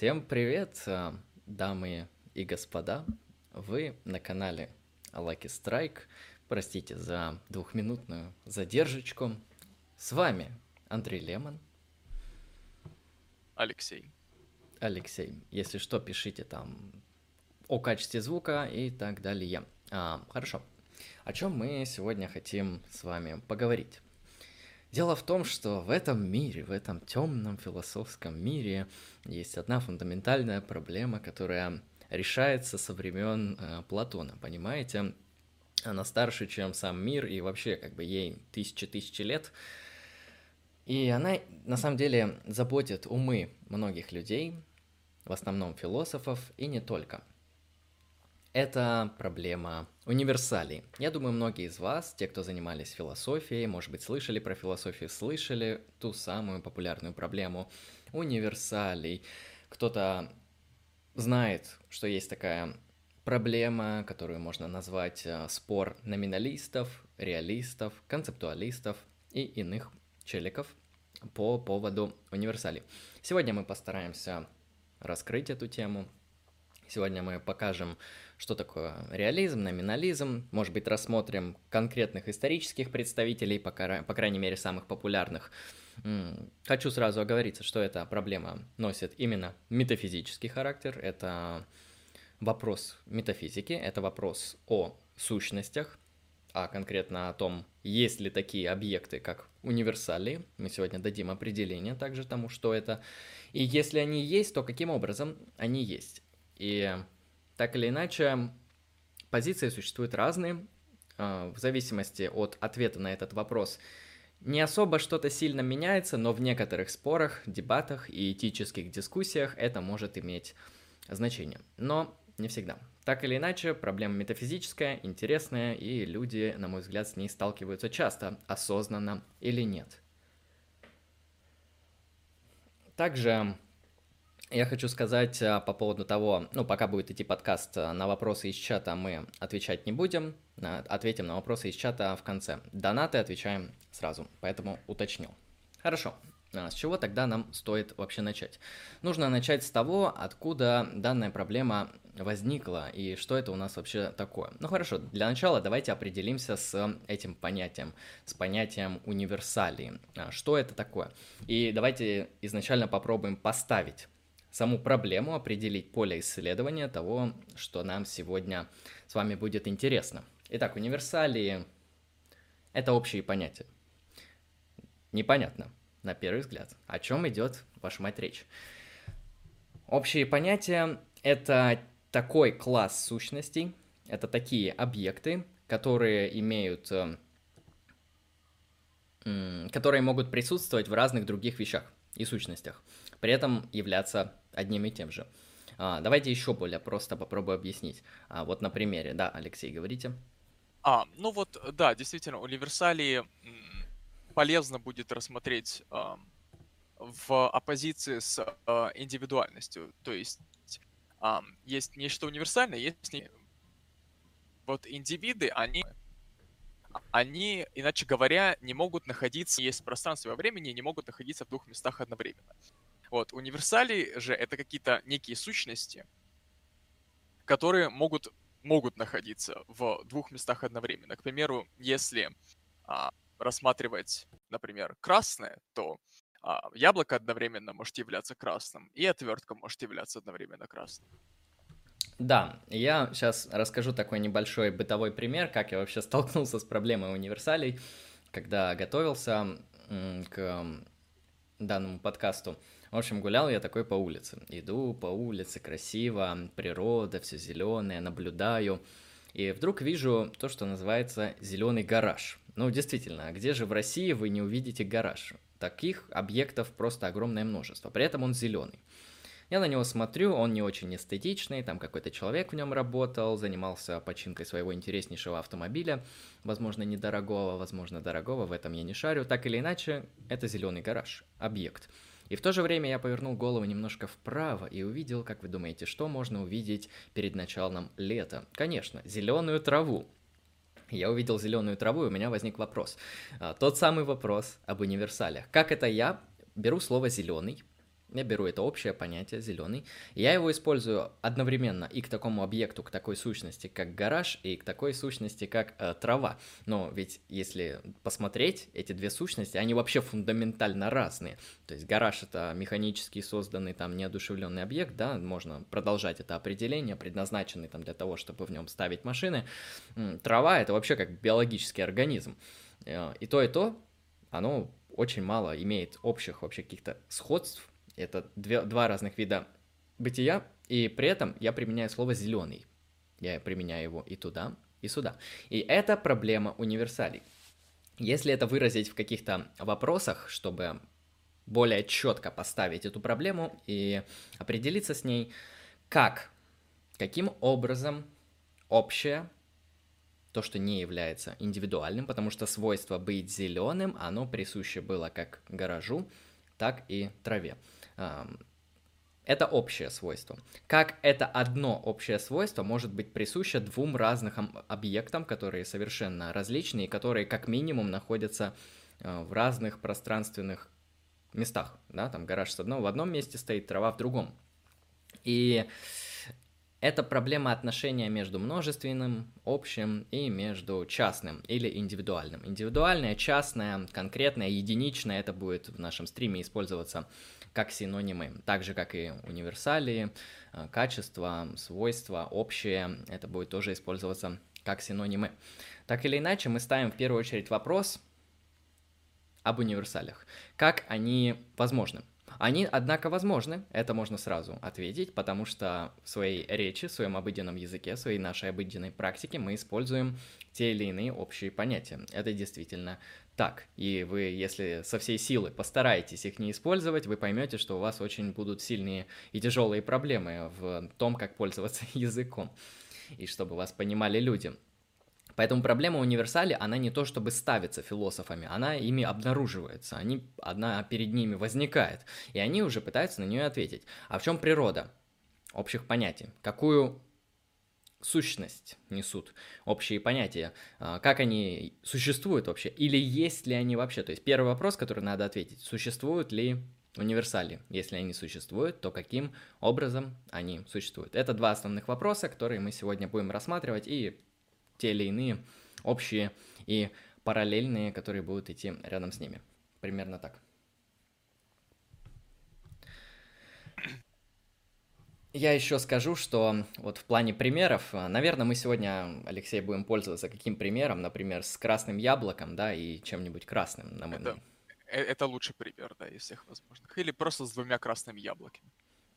Всем привет, а, дамы и господа. Вы на канале Lucky Strike. Простите за двухминутную задержечку. С вами Андрей Лемон. Алексей. Алексей. Если что, пишите там о качестве звука и так далее. А, хорошо. О чем мы сегодня хотим с вами поговорить? Дело в том, что в этом мире, в этом темном философском мире есть одна фундаментальная проблема, которая решается со времен э, Платона, понимаете? Она старше, чем сам мир, и вообще как бы ей тысячи-тысячи лет. И она на самом деле заботит умы многих людей, в основном философов, и не только. Это проблема универсалей. Я думаю, многие из вас, те, кто занимались философией, может быть, слышали про философию, слышали ту самую популярную проблему универсалей. Кто-то знает, что есть такая проблема, которую можно назвать э, спор номиналистов, реалистов, концептуалистов и иных челиков по поводу универсалей. Сегодня мы постараемся раскрыть эту тему. Сегодня мы покажем что такое реализм, номинализм, может быть, рассмотрим конкретных исторических представителей, по, по крайней мере, самых популярных. Хочу сразу оговориться, что эта проблема носит именно метафизический характер, это вопрос метафизики, это вопрос о сущностях, а конкретно о том, есть ли такие объекты, как универсалии. Мы сегодня дадим определение также тому, что это. И если они есть, то каким образом они есть. И так или иначе, позиции существуют разные, а, в зависимости от ответа на этот вопрос. Не особо что-то сильно меняется, но в некоторых спорах, дебатах и этических дискуссиях это может иметь значение. Но не всегда. Так или иначе, проблема метафизическая, интересная, и люди, на мой взгляд, с ней сталкиваются часто, осознанно или нет. Также я хочу сказать а, по поводу того, ну, пока будет идти подкаст, а, на вопросы из чата мы отвечать не будем, ответим на вопросы из чата в конце. Донаты отвечаем сразу, поэтому уточнил. Хорошо, а с чего тогда нам стоит вообще начать? Нужно начать с того, откуда данная проблема возникла и что это у нас вообще такое. Ну хорошо, для начала давайте определимся с этим понятием, с понятием универсалии. Что это такое? И давайте изначально попробуем поставить саму проблему, определить поле исследования того, что нам сегодня с вами будет интересно. Итак, универсалии – это общие понятия. Непонятно, на первый взгляд, о чем идет, ваша мать, речь. Общие понятия – это такой класс сущностей, это такие объекты, которые имеют которые могут присутствовать в разных других вещах и сущностях, при этом являться одним и тем же. А, давайте еще более просто попробую объяснить. А, вот на примере, да, Алексей, говорите. А, ну вот, да, действительно, универсалии полезно будет рассмотреть э, в оппозиции с э, индивидуальностью. То есть э, есть нечто универсальное, есть не... вот индивиды, они они, иначе говоря, не могут находиться, есть пространство во времени, не могут находиться в двух местах одновременно. Вот, универсалии же это какие-то некие сущности, которые могут, могут находиться в двух местах одновременно. К примеру, если а, рассматривать, например, красное, то а, яблоко одновременно может являться красным, и отвертка может являться одновременно красным. Да, я сейчас расскажу такой небольшой бытовой пример, как я вообще столкнулся с проблемой универсалей, когда готовился к данному подкасту. В общем, гулял я такой по улице. Иду по улице, красиво, природа, все зеленое, наблюдаю. И вдруг вижу то, что называется зеленый гараж. Ну, действительно, а где же в России вы не увидите гараж? Таких объектов просто огромное множество. При этом он зеленый. Я на него смотрю, он не очень эстетичный, там какой-то человек в нем работал, занимался починкой своего интереснейшего автомобиля, возможно, недорогого, возможно, дорогого, в этом я не шарю. Так или иначе, это зеленый гараж, объект. И в то же время я повернул голову немножко вправо и увидел, как вы думаете, что можно увидеть перед началом лета? Конечно, зеленую траву. Я увидел зеленую траву, и у меня возник вопрос. А, тот самый вопрос об универсалях. Как это я беру слово зеленый, Я беру это общее понятие зеленый, и я его использую одновременно и к такому объекту, к такой сущности, как гараж, и к такой сущности, как э, трава. Но ведь если посмотреть, эти две сущности, они вообще фундаментально разные. То есть гараж это механически созданный там неодушевленный объект, да, можно продолжать это определение, предназначенный там для того, чтобы в нем ставить машины. Трава это вообще как биологический организм. Э, и то, и то, оно очень мало имеет общих вообще каких-то сходств это две, два разных вида бытия, и при этом я применяю слово зеленый. Я применяю его и туда, и сюда. И это проблема универсалей. Если это выразить в каких-то вопросах, чтобы более четко поставить эту проблему и определиться с ней, как, каким образом общее, то, что не является индивидуальным, потому что свойство быть зеленым, оно присуще было как гаражу, так и траве. Это общее свойство. Как это одно общее свойство может быть присуще двум разным объектам, которые совершенно различные, которые как минимум находятся э, в разных пространственных местах. Да? Там гараж с одного в одном месте стоит, трава в другом. И это проблема отношения между множественным, общим и между частным или индивидуальным. Индивидуальное, частное, конкретное, единичное, это будет в нашем стриме использоваться как синонимы, так же как и универсалии, э, качество, свойства, общее, это будет тоже использоваться как синонимы. Так или иначе, мы ставим в первую очередь вопрос об универсалях. Как они возможны? Они, однако, возможны, это можно сразу ответить, потому что в своей речи, в своем обыденном языке, в своей нашей обыденной практике мы используем те или иные общие понятия. Это действительно так. И вы, если со всей силы постараетесь их не использовать, вы поймете, что у вас очень будут сильные и тяжелые проблемы в том, как пользоваться языком. И чтобы вас понимали люди. Поэтому проблема универсали, она не то чтобы ставится философами, она ими обнаруживается, они, одна перед ними возникает, и они уже пытаются на нее ответить. А в чем природа общих понятий? Какую сущность несут, общие понятия, а, как они существуют вообще, или есть ли они вообще. То есть первый вопрос, который надо ответить, существуют ли универсали? Если они существуют, то каким образом они существуют? Это два основных вопроса, которые мы сегодня будем рассматривать, и те или иные общие и параллельные, которые будут идти рядом с ними. Примерно так. Я еще скажу, что вот в плане примеров, э, наверное, мы сегодня, Алексей, будем пользоваться каким примером, например, с красным яблоком, да, и чем-нибудь красным, на мой это, э, это лучший пример, да, из всех возможных. Или просто с двумя красными яблоками.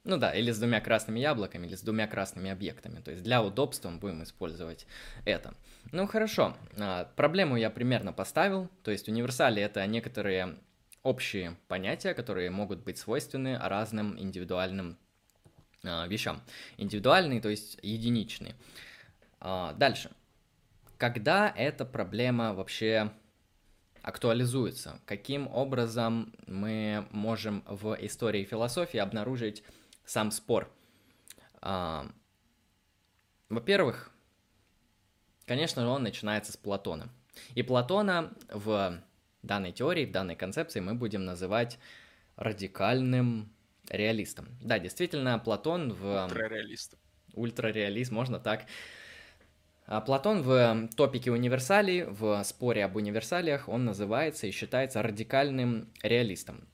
Ну да, или с двумя красными яблоками, или с двумя красными объектами. То есть для удобства мы будем использовать это. Ну хорошо, а, проблему я примерно поставил. То есть универсали это некоторые общие понятия, которые могут быть свойственны разным индивидуальным а, вещам. Индивидуальный, то есть единичный. А, дальше. Когда эта проблема вообще актуализуется? Каким образом мы можем в истории философии обнаружить сам спор? А, во-первых, конечно же, он начинается с Платона. И Платона в данной теории, в данной концепции мы будем называть радикальным реалистом. Да, действительно, Платон в... Ультрареалистом. Ультрареалист, можно так. А Платон в топике универсалий, в споре об универсалиях, он называется и считается радикальным реалистом.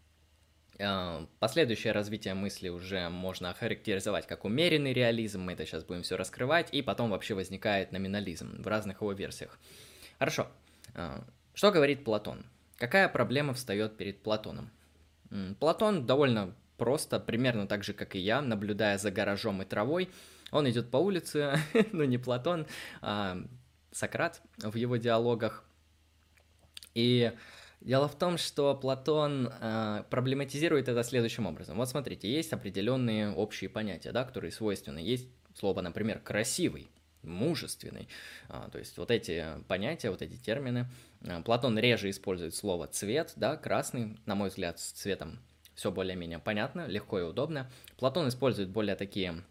А, последующее развитие мысли уже можно охарактеризовать как умеренный реализм, мы это сейчас будем все раскрывать, и потом вообще возникает номинализм в разных его версиях. Хорошо. А, что говорит Платон? Какая проблема встает перед Платоном? Платон довольно просто, примерно так же, как и я, наблюдая за гаражом и травой. Он идет по улице, ну не Платон, а Сократ в его диалогах. И дело в том, что Платон а, проблематизирует это следующим образом. Вот смотрите, есть определенные общие понятия, да, которые свойственны. Есть слово, например, красивый, мужественный. А, то есть вот эти понятия, вот эти термины. А, Платон реже использует слово цвет, да, красный, на мой взгляд, с цветом все более-менее понятно, легко и удобно. Платон использует более такие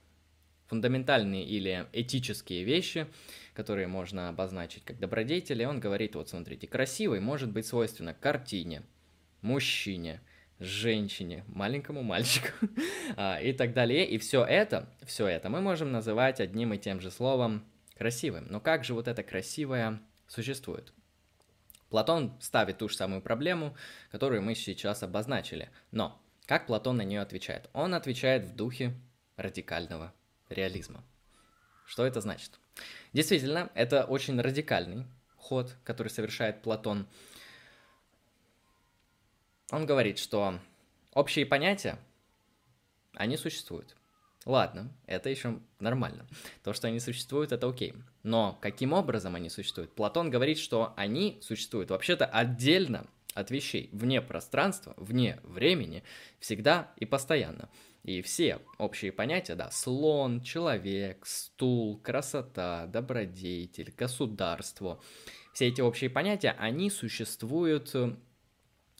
фундаментальные или этические вещи, которые можно обозначить как добродетели. Он говорит, вот смотрите, красивый может быть свойственно картине, мужчине, женщине, маленькому мальчику а, и так далее. И все это, все это мы можем называть одним и тем же словом красивым. Но как же вот это красивое существует? Платон ставит ту же самую проблему, которую мы сейчас обозначили. Но как Платон на нее отвечает? Он отвечает в духе радикального реализма. Что это значит? Действительно, это очень радикальный ход, который совершает Платон. Он говорит, что общие понятия, они существуют. Ладно, это еще нормально. То, что они существуют, это окей. Но каким образом они существуют? Платон говорит, что они существуют вообще-то отдельно от вещей, вне пространства, вне времени, всегда и постоянно. И все общие понятия, да, слон, человек, стул, красота, добродетель, государство, все эти общие понятия, они существуют э,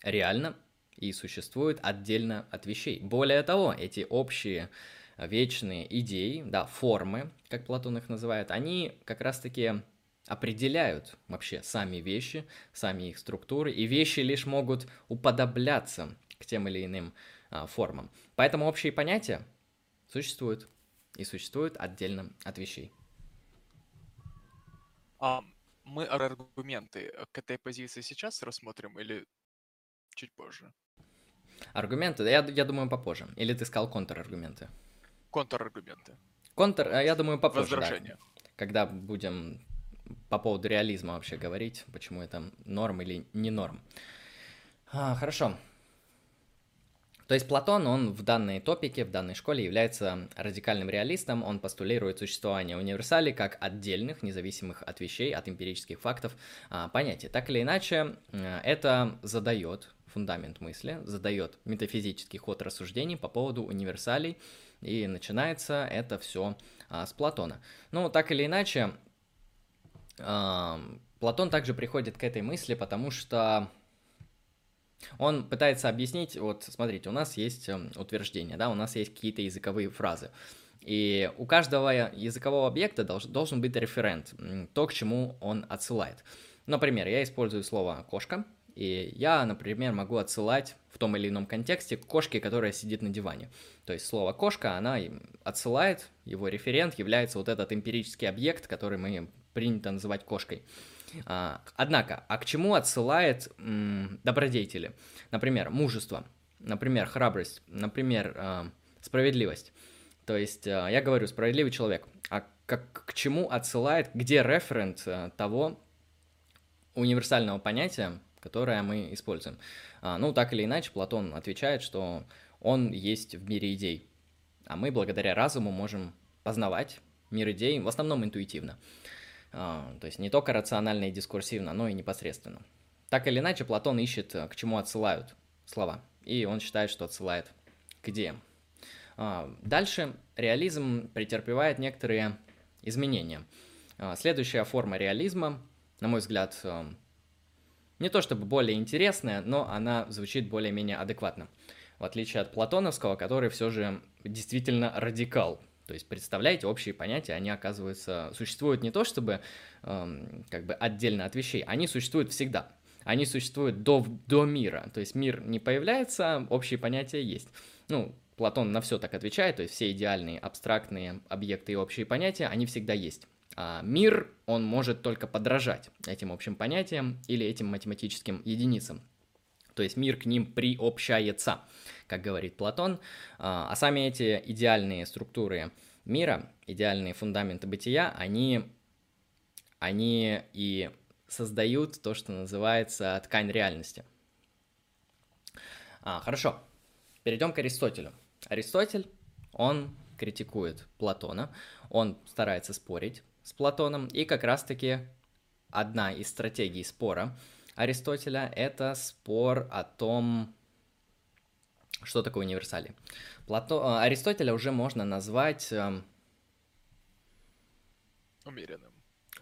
реально и существуют отдельно от вещей. Более того, эти общие вечные идеи, да, формы, как Платон их называет, они как раз-таки определяют вообще сами вещи, сами их структуры, и вещи лишь могут уподобляться к тем или иным формам. Поэтому общие понятия существуют и существуют отдельно от вещей. А мы аргументы к этой позиции сейчас рассмотрим или чуть позже? Аргументы? Я, я думаю, попозже. Или ты сказал контраргументы? Контраргументы. Контр, э, я думаю, попозже. Возражение. Да, когда будем по поводу реализма вообще говорить, почему это норм или не норм. А, хорошо. То есть Платон, он в данной топике, в данной школе является радикальным реалистом, он постулирует существование универсалей как отдельных, независимых от вещей, от эмпирических фактов а, понятий. Так или иначе, это задает фундамент мысли, задает метафизический ход рассуждений по поводу универсалей, и начинается это все а, с Платона. Ну, так или иначе, Платон также приходит к этой мысли, потому что он пытается объяснить, вот смотрите, у нас есть эм, утверждение, да, у нас есть какие-то языковые фразы. И у каждого языкового объекта долж, должен быть референт, то, к чему он отсылает. Например, я использую слово «кошка», и я, например, могу отсылать в том или ином контексте к кошке, которая сидит на диване. То есть слово «кошка», она отсылает, его референт является вот этот эмпирический объект, который мы принято называть кошкой. А, однако, а к чему отсылает добродетели? Например, мужество, например, храбрость, например, а, справедливость. То есть а, я говорю справедливый человек, а как, к чему отсылает, где референт а, того универсального понятия, которое мы используем? Ну, так или иначе, Платон отвечает, что он есть в мире идей, а мы благодаря разуму можем познавать мир идей, в основном интуитивно. А, то есть не только рационально и дискурсивно, но и непосредственно. Так или иначе, Платон ищет, э, к чему отсылают слова, и он считает, что отсылает к идеям. А, дальше реализм претерпевает некоторые изменения. А, следующая форма реализма, на мой взгляд, э, не то чтобы более интересная, но она звучит более-менее адекватно. В отличие от платоновского, который все же действительно радикал то есть, представляете, общие понятия, они, оказываются, существуют не то чтобы эм, как бы отдельно от вещей, они существуют всегда. Они существуют до, до мира. То есть мир не появляется, общие понятия есть. Ну, Платон на все так отвечает, то есть все идеальные абстрактные объекты и общие понятия, они всегда есть. А мир, он может только подражать этим общим понятиям или этим математическим единицам. То есть мир к ним приобщается как говорит Платон, а, а сами эти идеальные структуры мира, идеальные фундаменты бытия, они, они и создают то, что называется ткань реальности. А, хорошо, перейдем к Аристотелю. Аристотель, он критикует Платона, он старается спорить с Платоном, и как раз-таки одна из стратегий спора Аристотеля – это спор о том, что такое универсалии? Плато... Э, Аристотеля уже можно назвать... Эм, умеренным.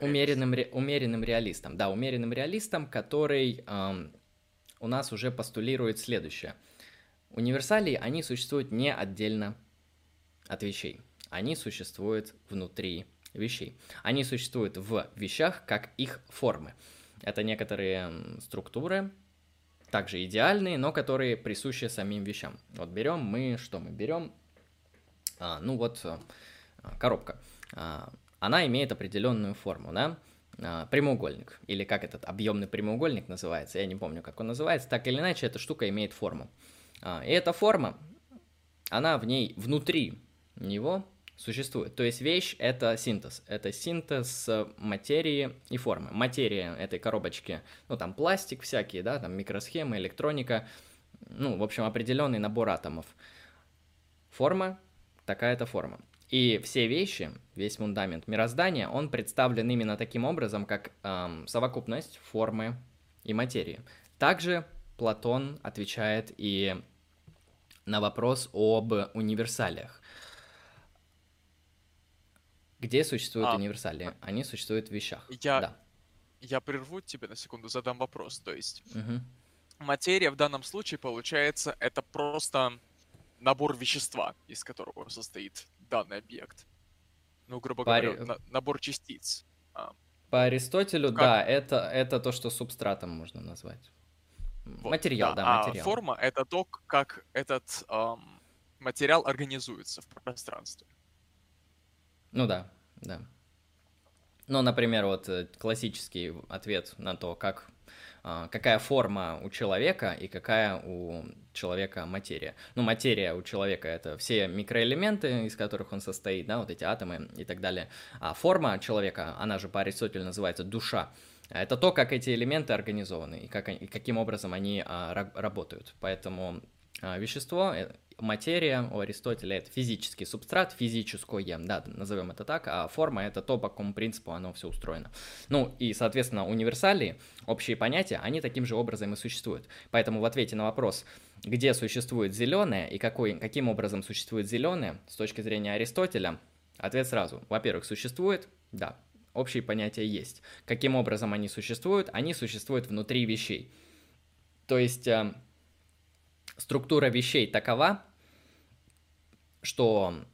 Умеренным, ре... умеренным реалистом. Да, умеренным реалистом, который эм, у нас уже постулирует следующее. Универсалии, они существуют не отдельно от вещей. Они существуют внутри вещей. Они существуют в вещах как их формы. Это некоторые структуры, также идеальные, но которые присущи самим вещам. Вот берем мы, что мы берем? А, ну вот а, коробка. А, она имеет определенную форму, да? А, прямоугольник, или как этот объемный прямоугольник называется, я не помню, как он называется, так или иначе, эта штука имеет форму. А, и эта форма, она в ней, внутри него существует. То есть вещь — это синтез. Это синтез материи и формы. Материя этой коробочки, ну, там пластик всякие, да, там микросхемы, электроника, ну, в общем, определенный набор атомов. Форма — такая-то форма. И все вещи, весь фундамент мироздания, он представлен именно таким образом, как эм, совокупность формы и материи. Также Платон отвечает и на вопрос об универсалиях. Где существуют а, универсалии? Они существуют в вещах. Я, да. я прерву тебе на секунду, задам вопрос. То есть угу. материя в данном случае, получается, это просто набор вещества, из которого состоит данный объект. Ну, грубо По говоря, на, набор частиц. А. По Аристотелю, как... да, это, это то, что субстратом можно назвать. Вот, материал, да, да материал. А форма — это то, как этот эм, материал организуется в пространстве. Ну да, да. Ну, например, вот э, классический ответ на то, как а, какая форма у человека и какая у человека материя. Ну, материя у человека это все микроэлементы, из которых он состоит, да, вот эти атомы и так далее. А форма человека, она же по Аристотелю называется душа. Это то, как эти элементы организованы и, как, и каким образом они а, работают. Поэтому а, вещество э, материя у Аристотеля это физический субстрат, физическое, да, назовем это так, а форма это то, по какому принципу оно все устроено. Ну и, соответственно, универсалии, общие понятия, они таким же образом и существуют. Поэтому в ответе на вопрос, где существует зеленое и какой, каким образом существует зеленое, с точки зрения Аристотеля, ответ сразу. Во-первых, существует, да, общие понятия есть. Каким образом они существуют? Они существуют внутри вещей. То есть э, Структура вещей такова, что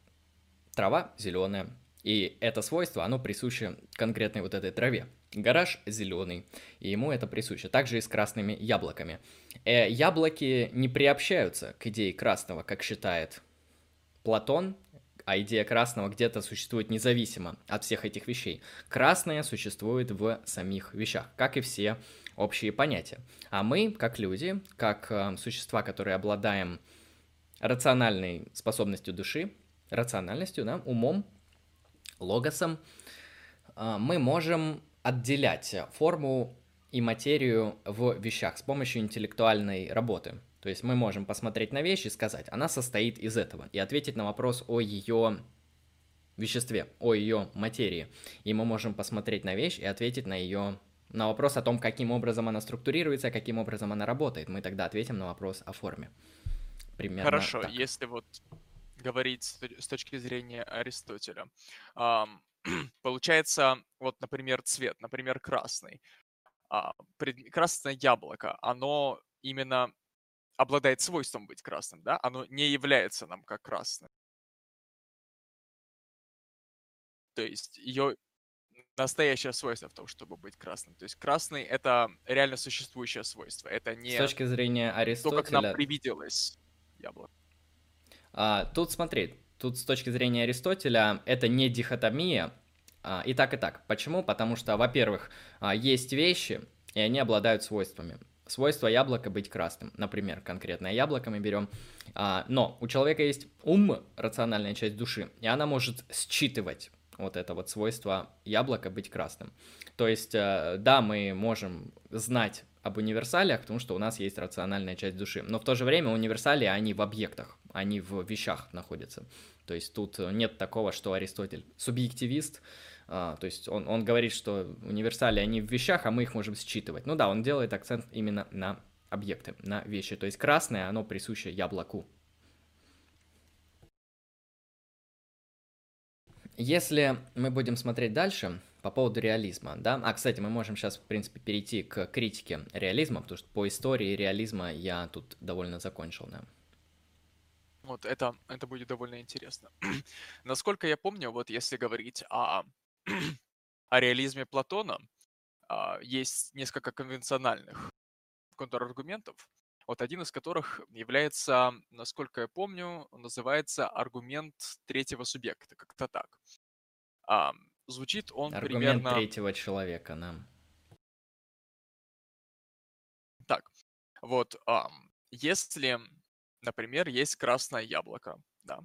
трава зеленая, и это свойство, оно присуще конкретной вот этой траве. Гараж зеленый, и ему это присуще. Также и с красными яблоками. Э, яблоки не приобщаются к идее красного, как считает Платон, а идея красного где-то существует независимо от всех этих вещей. Красное существует в самих вещах, как и все общие понятия. А мы, как люди, как э, существа, которые обладаем рациональной способностью души, рациональностью, да, умом, логосом, э, мы можем отделять форму и материю в вещах с помощью интеллектуальной работы. То есть мы можем посмотреть на вещь и сказать, она состоит из этого, и ответить на вопрос о ее веществе, о ее материи. И мы можем посмотреть на вещь и ответить на ее на вопрос о том, каким образом она структурируется, каким образом она работает. Мы тогда ответим на вопрос о форме. Примерно Хорошо, так. если вот говорить с точки зрения Аристотеля. Получается, вот, например, цвет, например, красный. Uh, красное яблоко, оно именно обладает свойством быть красным, да? Оно не является нам как красным. То есть ее настоящее свойство в том, чтобы быть красным. То есть красный — это реально существующее свойство. Это не С точки зрения Аристотеля... то, как нам привиделось яблоко. А, тут смотри, тут с точки зрения Аристотеля это не дихотомия, а, и так, и так. Почему? Потому что, во-первых, а, есть вещи, и они обладают свойствами. Свойство яблока быть красным, например, конкретное яблоко мы берем. А, но у человека есть ум, рациональная часть души, и она может считывать вот это вот свойство яблока быть красным. То есть, э, да, мы можем знать об универсалиях, потому что у нас есть рациональная часть души. Но в то же время универсалии, они в объектах, они в вещах находятся. То есть тут нет такого, что Аристотель субъективист, а, то есть он, он говорит, что универсалии, они в вещах, а мы их можем считывать. Ну да, он делает акцент именно на объекты, на вещи. То есть красное, оно присуще яблоку, Если мы будем смотреть дальше по поводу реализма, да, а, кстати, мы можем сейчас, в принципе, перейти к критике реализма, потому что по истории реализма я тут довольно закончил, да. Вот это, это будет довольно интересно. Насколько я помню, вот если говорить о, о реализме Платона, а, есть несколько конвенциональных контраргументов, вот один из которых является, насколько я помню, называется аргумент третьего субъекта, как-то так. А, звучит он Аргумент примерно... третьего человека, да. Так, вот, а, если, например, есть красное яблоко, да,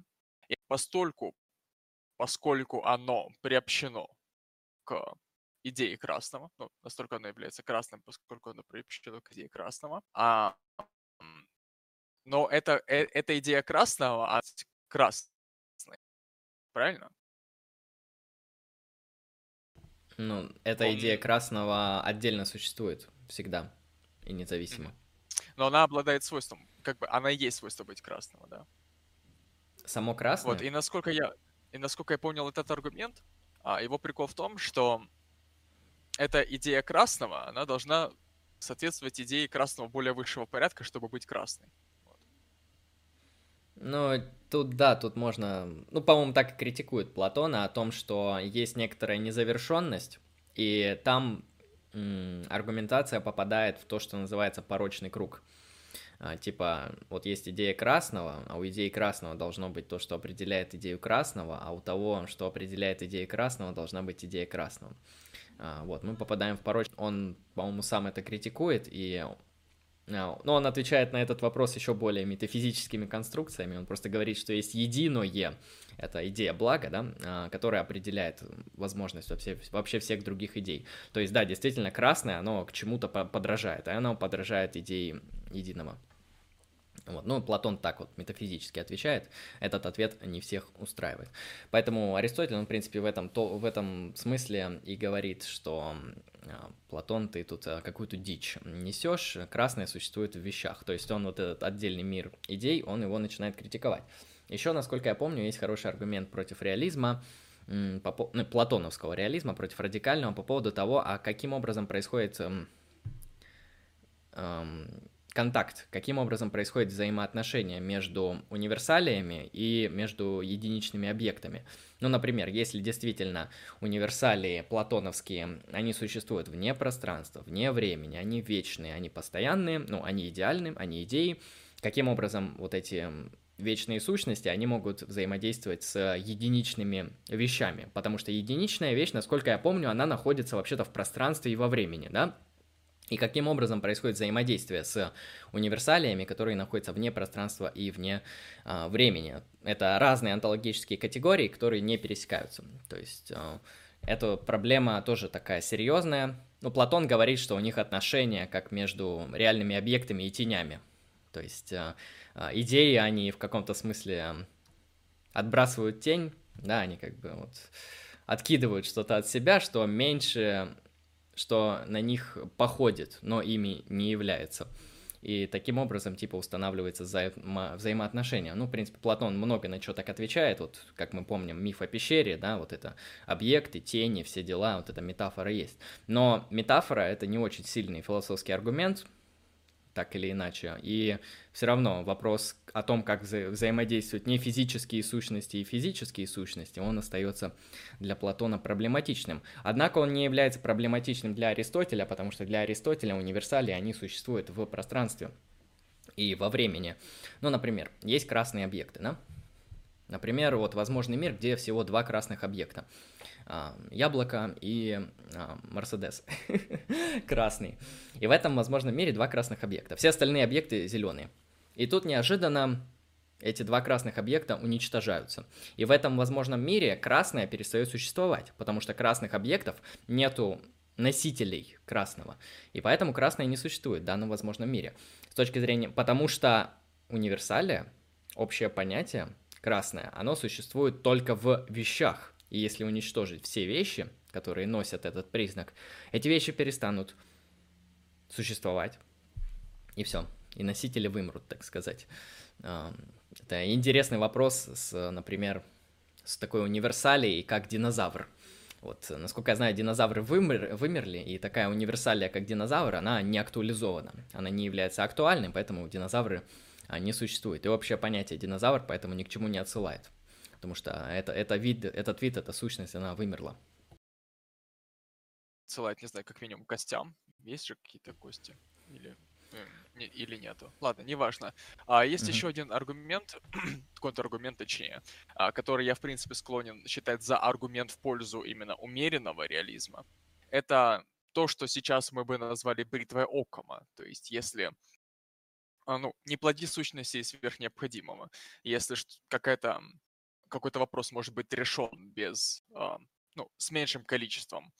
и постольку, поскольку оно приобщено к идее красного, ну, настолько оно является красным, поскольку оно приобщено к идее красного, а, но это, э, это идея красного от красной, правильно? Ну, эта Он... идея красного отдельно существует всегда и независимо. Но она обладает свойством, как бы она и есть свойство быть красного, да. Само красное? Вот, и насколько я, и насколько я понял этот аргумент, а, его прикол в том, что эта идея красного, она должна соответствовать идее красного более высшего порядка, чтобы быть красной. Ну, тут да, тут можно... Ну, по-моему, так и критикует Платона о том, что есть некоторая незавершенность, и там м- аргументация попадает в то, что называется порочный круг. А, типа, вот есть идея красного, а у идеи красного должно быть то, что определяет идею красного, а у того, что определяет идею красного, должна быть идея красного. А, вот, мы попадаем в порочный... Он, по-моему, сам это критикует, и но он отвечает на этот вопрос еще более метафизическими конструкциями. Он просто говорит, что есть единое, это идея блага, да, а, которая определяет возможность вообще, вообще всех других идей. То есть, да, действительно, красное, оно к чему-то подражает, а оно подражает идее единого. Вот. Ну, Платон так вот метафизически отвечает, этот ответ не всех устраивает. Поэтому Аристотель, он, в принципе, в этом, то, в этом смысле и говорит, что а, Платон, ты тут а, какую-то дичь несешь, красное существует в вещах. То есть он вот этот отдельный мир идей, он его начинает критиковать. Еще, насколько я помню, есть хороший аргумент против реализма, по, ну, платоновского реализма против радикального по поводу того, а каким образом происходит эм, эм, контакт, каким образом происходит взаимоотношение между универсалиями и между единичными объектами. Ну, например, если действительно универсалии платоновские, они существуют вне пространства, вне времени, они вечные, они постоянные, ну, они идеальны, они идеи, каким образом вот эти вечные сущности, они могут взаимодействовать с единичными вещами, потому что единичная вещь, насколько я помню, она находится вообще-то в пространстве и во времени, да, и каким образом происходит взаимодействие с универсалиями, которые находятся вне пространства и вне а, времени. Это разные онтологические категории, которые не пересекаются. То есть а, эта проблема тоже такая серьезная. Ну, Платон говорит, что у них отношения как между реальными объектами и тенями. То есть а, а, идеи, они в каком-то смысле отбрасывают тень, да, они как бы вот откидывают что-то от себя, что меньше что на них походит, но ими не является. И таким образом, типа, устанавливается взаимо- взаимоотношения. Ну, в принципе, Платон много на что так отвечает. Вот, как мы помним, миф о пещере, да, вот это объекты, тени, все дела, вот эта метафора есть. Но метафора — это не очень сильный философский аргумент, так или иначе. И все равно вопрос о том, как вза взаимодействуют не физические сущности и физические сущности, он остается для Платона проблематичным. Однако он не является проблематичным для Аристотеля, потому что для Аристотеля универсалии, они существуют в пространстве и во времени. Ну, например, есть красные объекты, да? Например, вот возможный мир, где всего два красных объекта. А, яблоко и а, Мерседес красный. И в этом возможном мире два красных объекта. Все остальные объекты зеленые. И тут неожиданно эти два красных объекта уничтожаются. И в этом возможном мире красное перестает существовать, потому что красных объектов нету носителей красного. И поэтому красное не существует в данном возможном мире. С точки зрения... Потому что универсалия, общее понятие, красное, оно существует только в вещах. И если уничтожить все вещи, которые носят этот признак, эти вещи перестанут существовать. И все. И носители вымрут, так сказать. Это интересный вопрос с, например, с такой универсалией, как динозавр. Вот, насколько я знаю, динозавры вымер, вымерли, и такая универсалия, как динозавр, она не актуализована. Она не является актуальной, поэтому динозавры не существует. И общее понятие динозавр поэтому ни к чему не отсылает потому что это, это вид, этот вид, эта сущность, она вымерла. Ссылает, не знаю, как минимум костям. Есть же какие-то кости? Или или нету. Ладно, неважно. А есть mm-hmm. еще один аргумент, контраргумент точнее, а, который я, в принципе, склонен считать за аргумент в пользу именно умеренного реализма. Это то, что сейчас мы бы назвали бритвой Окома. То есть, если а, ну, не плоди сущности сверх необходимого. Если какая-то какой-то вопрос может быть решен без, а, ну, с меньшим количеством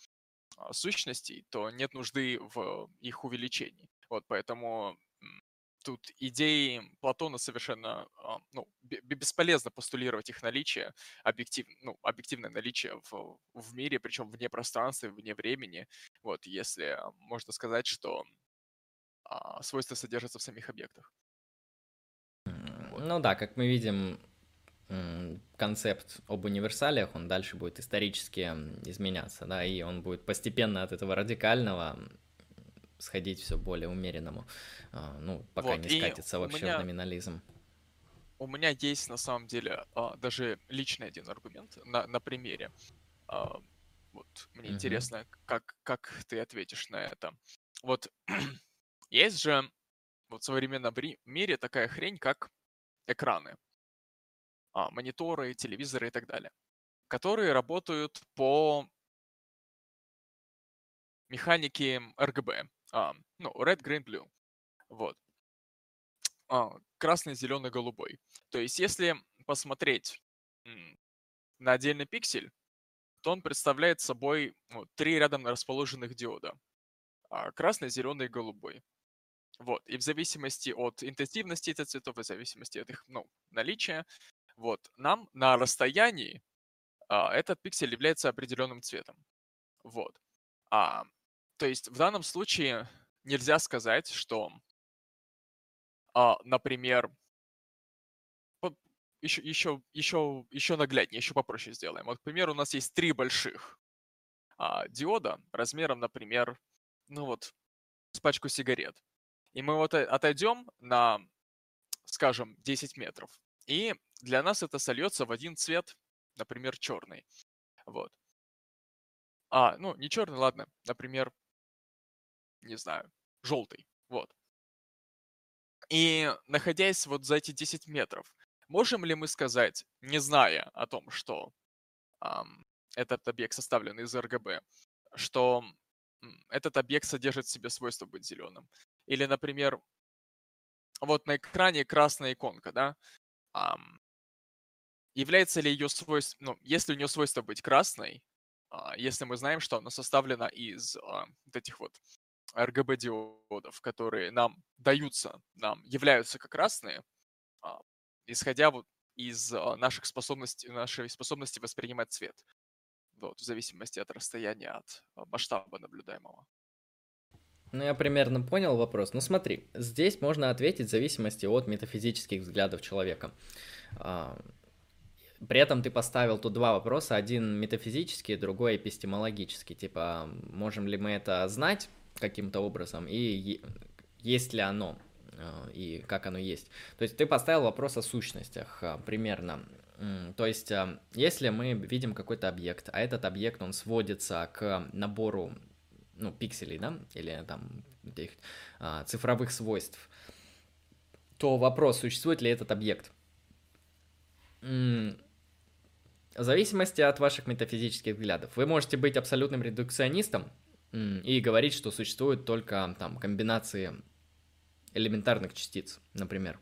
сущностей, то нет нужды в их увеличении. Вот поэтому тут идеи Платона совершенно а, ну, бесполезно постулировать их наличие, объектив, ну, объективное наличие в, в мире, причем вне пространства, вне времени. Вот, если можно сказать, что а, свойства содержатся в самих объектах. Ну да, как мы видим, концепт об универсалиях, он дальше будет исторически изменяться, да, и он будет постепенно от этого радикального сходить все более умеренному, а, ну, пока вот, не скатится вообще меня... в номинализм. У меня есть на самом деле а, даже личный один аргумент на, на примере. А, вот мне mm-hmm. интересно, как, как ты ответишь на это. Вот есть же вот в современном мире такая хрень, как экраны, а, мониторы, телевизоры и так далее, которые работают по механике RGB а, ну, red, green, blue. Вот. А, красный, зеленый, голубой. То есть, если посмотреть на отдельный пиксель, то он представляет собой ну, три рядом расположенных диода. А, красный, зеленый голубой. Вот. И в зависимости от интенсивности этих цветов, в зависимости от их ну, наличия, вот, нам на расстоянии а, этот пиксель является определенным цветом. Вот. А то есть в данном случае нельзя сказать, что, а, например, еще, еще, еще, еще нагляднее, еще попроще сделаем. Вот, к примеру, у нас есть три больших а, диода размером, например, ну вот, с пачку сигарет. И мы вот отойдем на, скажем, 10 метров. И для нас это сольется в один цвет, например, черный. Вот. А, ну, не черный, ладно, например, не знаю, желтый. Вот. И находясь вот за эти 10 метров, можем ли мы сказать, не зная о том, что эм, этот объект составлен из RGB, что этот объект содержит в себе свойство быть зеленым? Или, например, вот на экране красная иконка, да? Эм, является ли ее свойство, ну, если у нее свойство быть красной, э, если мы знаем, что она составлена из э, вот этих вот RGB-диодов, которые нам даются, нам являются как красные, а, исходя вот из наших способностей, нашей способности воспринимать цвет. Вот, в зависимости от расстояния, от масштаба наблюдаемого. Ну, я примерно понял вопрос. Ну, смотри, здесь можно ответить в зависимости от метафизических взглядов человека. При этом ты поставил тут два вопроса. Один метафизический, другой эпистемологический. Типа, можем ли мы это знать? каким-то образом, и есть ли оно, э, и как оно есть. То есть ты поставил вопрос о сущностях э, примерно. То есть, если мы видим какой-то объект, а этот объект, он сводится к набору, ну, пикселей, да, или там этих цифровых свойств, то вопрос, существует ли этот объект. В зависимости от ваших метафизических взглядов. Вы можете быть абсолютным редукционистом, и говорить, что существуют только там комбинации элементарных частиц, например.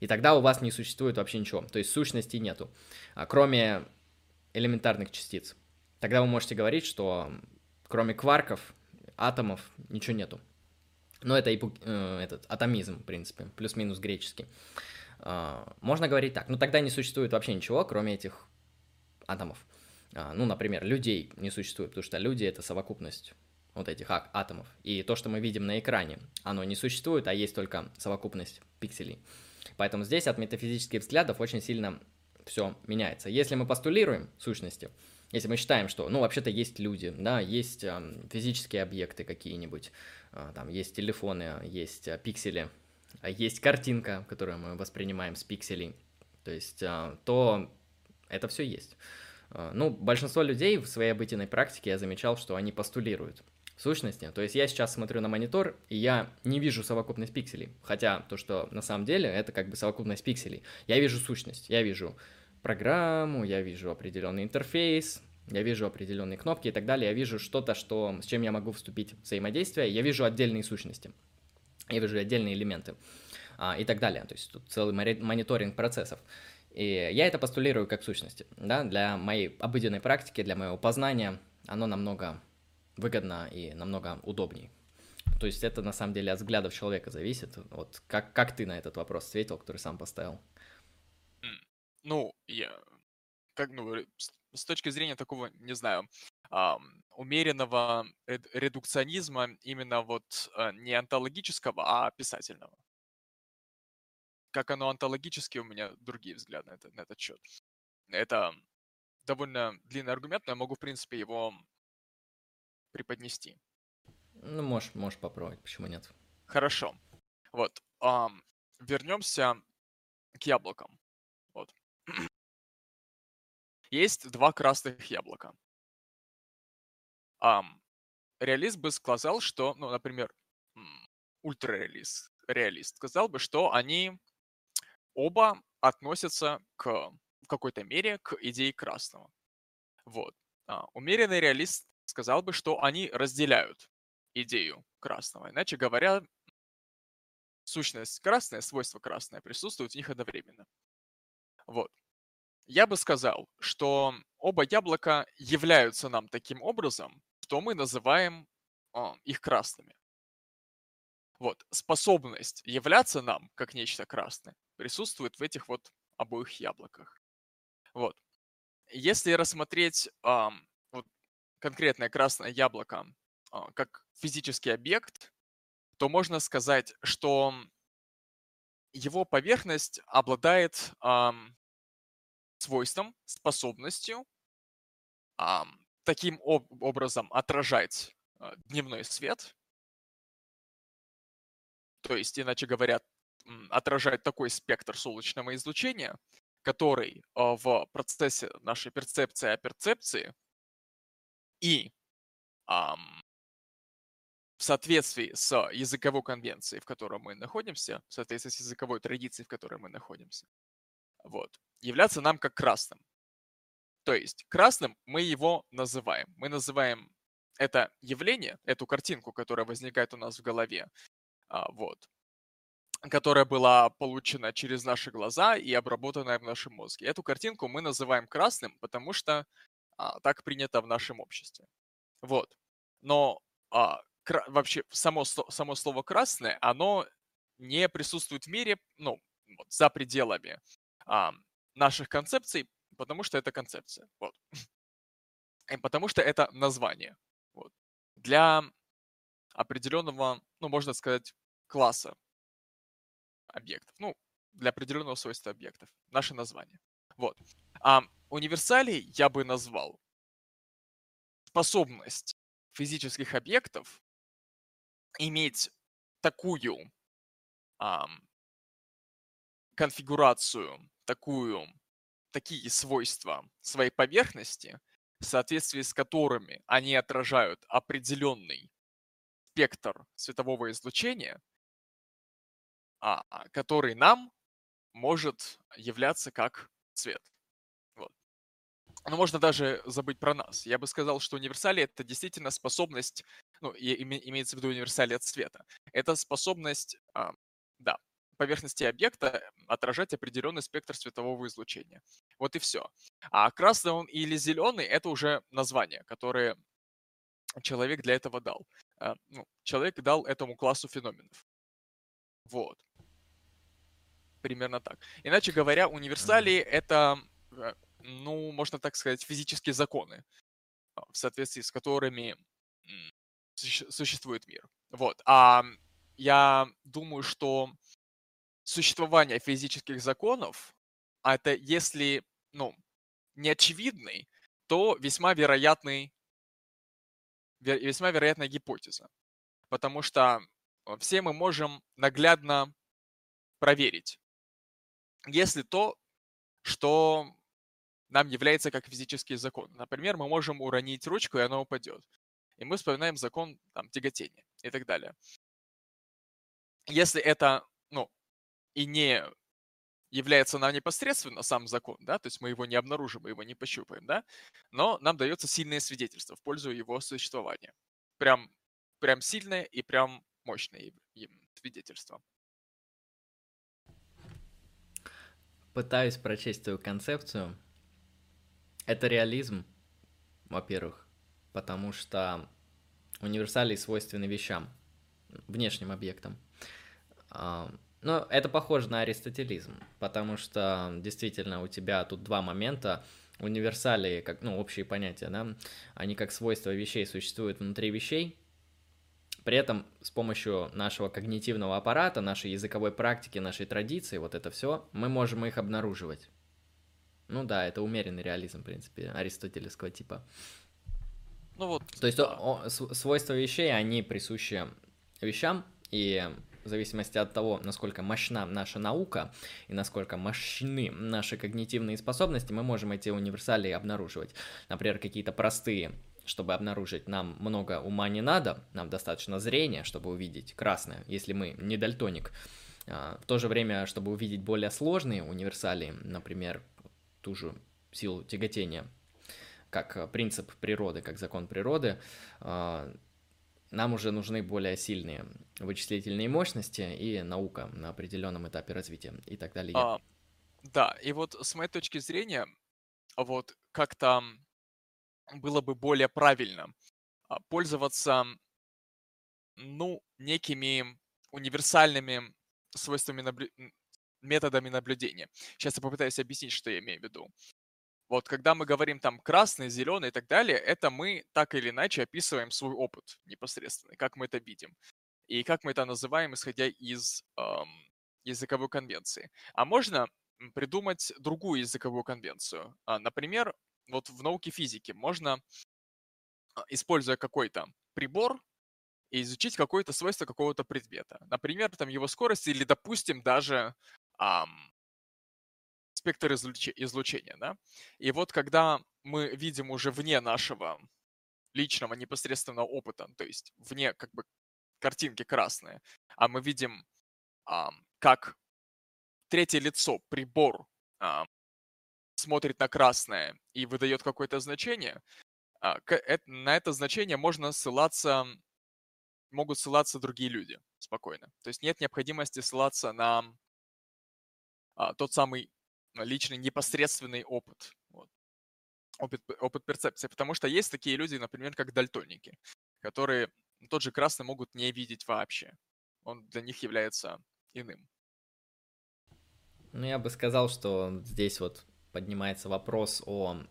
И тогда у вас не существует вообще ничего, то есть сущности нету, а кроме элементарных частиц. Тогда вы можете говорить, что кроме кварков, атомов, ничего нету. Но это э, этот атомизм, в принципе, плюс-минус греческий. Э, можно говорить так, ну тогда не существует вообще ничего, кроме этих атомов. Э, ну, например, людей не существует, потому что люди — это совокупность вот этих а- атомов. И то, что мы видим на экране, оно не существует, а есть только совокупность пикселей. Поэтому здесь от метафизических взглядов очень сильно все меняется. Если мы постулируем сущности, если мы считаем, что, ну, вообще-то есть люди, да, есть э, физические объекты какие-нибудь, э, там есть телефоны, есть э, пиксели, есть картинка, которую мы воспринимаем с пикселей, то есть, э, то это все есть. Ну, большинство людей в своей обыденной практике я замечал, что они постулируют сущности. То есть я сейчас смотрю на монитор, и я не вижу совокупность пикселей. Хотя то, что на самом деле это как бы совокупность пикселей. Я вижу сущность, я вижу программу, я вижу определенный интерфейс, я вижу определенные кнопки и так далее. Я вижу что-то, что, с чем я могу вступить в взаимодействие. Я вижу отдельные сущности. Я вижу отдельные элементы а, и так далее. То есть тут целый мониторинг процессов. И я это постулирую как сущности. Да? Для моей обыденной практики, для моего познания оно намного выгодно и намного удобнее. То есть это на самом деле от взглядов человека зависит. Вот как, как ты на этот вопрос ответил, который сам поставил? Ну, я как, ну, с точки зрения такого, не знаю, умеренного редукционизма именно вот а, не онтологического, а писательного. Как оно онтологически, у меня другие взгляды на, это, на этот счет. Это довольно длинный аргумент, но я могу, в принципе, его преподнести. Ну, можешь, можешь попробовать, почему нет? Хорошо. Вот. Вернемся к яблокам. Есть два красных яблока. Ам, реалист бы сказал, что, ну, например, ультрареалист реалист сказал бы, что они оба относятся к в какой-то мере к идее красного. Вот. А, умеренный реалист сказал бы, что они разделяют идею красного. Иначе говоря, сущность красная, свойство красное присутствуют в них одновременно. Вот. Я бы сказал, что оба яблока являются нам таким образом, что мы называем э, их красными. Вот, способность являться нам как нечто красное присутствует в этих вот обоих яблоках. Вот. Если рассмотреть э, вот, конкретное красное яблоко э, как физический объект, то можно сказать, что его поверхность обладает э, свойством, способностью а, таким об- образом отражать а, дневной свет. То есть, иначе говоря, отражать такой спектр солнечного излучения, который а, в процессе нашей перцепции о перцепции и а, в соответствии с языковой конвенцией, в которой мы находимся, в соответствии с языковой традицией, в которой мы находимся, вот, являться нам как красным. То есть красным мы его называем. Мы называем это явление, эту картинку, которая возникает у нас в голове, а, вот, которая была получена через наши глаза и обработанная в нашем мозге. Эту картинку мы называем красным, потому что а, так принято в нашем обществе. Вот. Но а, кра- вообще само, само слово красное, оно не присутствует в мире, ну, вот, за пределами а, наших концепций, потому что это концепция. Вот. И потому что это название. Вот. Для определенного, ну, можно сказать, класса объектов. Ну, для определенного свойства объектов. Наше название. Вот. А универсалей я бы назвал способность физических объектов иметь такую а, конфигурацию такую, такие свойства своей поверхности, в соответствии с которыми они отражают определенный спектр светового излучения, а, который нам может являться как цвет. Вот. Но можно даже забыть про нас. Я бы сказал, что универсалия — это действительно способность, ну, имеется в виду универсалия цвета. Это способность, а, поверхности объекта отражать определенный спектр светового излучения. Вот и все. А красный он или зеленый это уже название, которое человек для этого дал. А, ну, человек дал этому классу феноменов. Вот. Примерно так. Иначе говоря, универсалии это, э, ну, можно так сказать, физические законы, а, в соответствии с которыми существует мир. Вот. А я думаю, что существование физических законов, а это если, ну, не очевидный, то весьма вероятный, весьма вероятная гипотеза. Потому что э, все мы можем наглядно проверить, если то, что нам является как физический закон. Например, мы можем уронить ручку, и она упадет. и мы вспоминаем закон там, тяготения и так далее. Если это, ну, и не является нам непосредственно сам закон, да, то есть мы его не обнаружим, мы его не пощупаем, да, но нам дается сильное свидетельство в пользу его существования. Прям, прям сильное и прям мощное свидетельство. Пытаюсь прочесть твою концепцию. Это реализм, во-первых, потому что универсалии свойственны вещам, внешним объектам. Но это похоже на аристотелизм, потому что действительно у тебя тут два момента. Универсалии, как, ну, общие понятия, да, они как свойства вещей существуют внутри вещей, при этом с помощью нашего когнитивного аппарата, нашей языковой практики, нашей традиции, вот это все, мы можем их обнаруживать. Ну да, это умеренный реализм, в принципе, аристотелевского типа. Ну вот. То есть да. о, о, свойства вещей, они присущи вещам, и в зависимости от того, насколько мощна наша наука и насколько мощны наши когнитивные способности, мы можем эти универсалии обнаруживать. Например, какие-то простые чтобы обнаружить, нам много ума не надо, нам достаточно зрения, чтобы увидеть красное, если мы не дальтоник. А, в то же время, чтобы увидеть более сложные универсалии, например, ту же силу тяготения, как принцип природы, как закон природы, а, нам уже нужны более сильные вычислительные мощности и наука на определенном этапе развития и так далее. А, да, и вот с моей точки зрения, вот как-то было бы более правильно а, пользоваться, ну, некими универсальными свойствами наблю... методами наблюдения. Сейчас я попытаюсь объяснить, что я имею в виду. Вот когда мы говорим там красный, зеленый и так далее, это мы так или иначе описываем свой опыт непосредственный, как мы это видим. И как мы это называем, исходя из эм, языковой конвенции. А можно придумать другую языковую конвенцию. А, например, вот в науке физики можно, а, используя какой-то прибор, изучить какое-то свойство какого-то предмета. Например, там его скорость или, допустим, даже ам, спектр излучения, да. И вот когда мы видим уже вне нашего личного непосредственного опыта, то есть вне как бы картинки красные, а мы видим, а, как третье лицо, прибор а, смотрит на красное и выдает какое-то значение, а, на это значение можно ссылаться, могут ссылаться другие люди спокойно. То есть нет необходимости ссылаться на а, тот самый личный непосредственный опыт. Вот. Опыт, опыт перцепции. Потому что есть такие люди, например, как дальтоники, которые тот же красный могут не видеть вообще. Он для них является иным. Ну, я бы сказал, что здесь вот поднимается вопрос о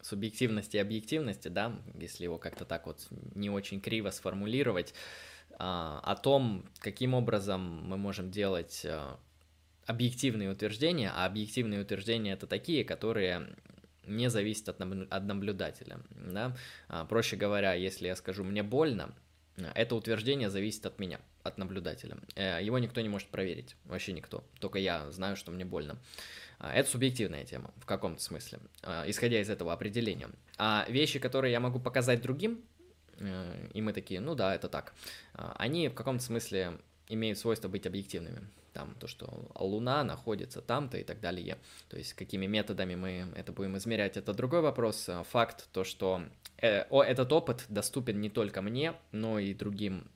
субъективности и объективности, да, если его как-то так вот не очень криво сформулировать, а, о том, каким образом мы можем делать а, объективные утверждения, а объективные утверждения это такие, которые не зависят от, наблюдателя. Да? А, проще говоря, если я скажу «мне больно», это утверждение зависит от меня, от наблюдателя. Э, его никто не может проверить, вообще никто. Только я знаю, что мне больно. А, это субъективная тема в каком-то смысле, а, исходя из этого определения. А вещи, которые я могу показать другим, э, и мы такие, ну да, это так, они в каком-то смысле имеют свойство быть объективными там то, что Луна находится там-то и так далее. То есть какими методами мы это будем измерять, это другой вопрос. Факт то, что э, о, этот опыт доступен не только мне, но и другим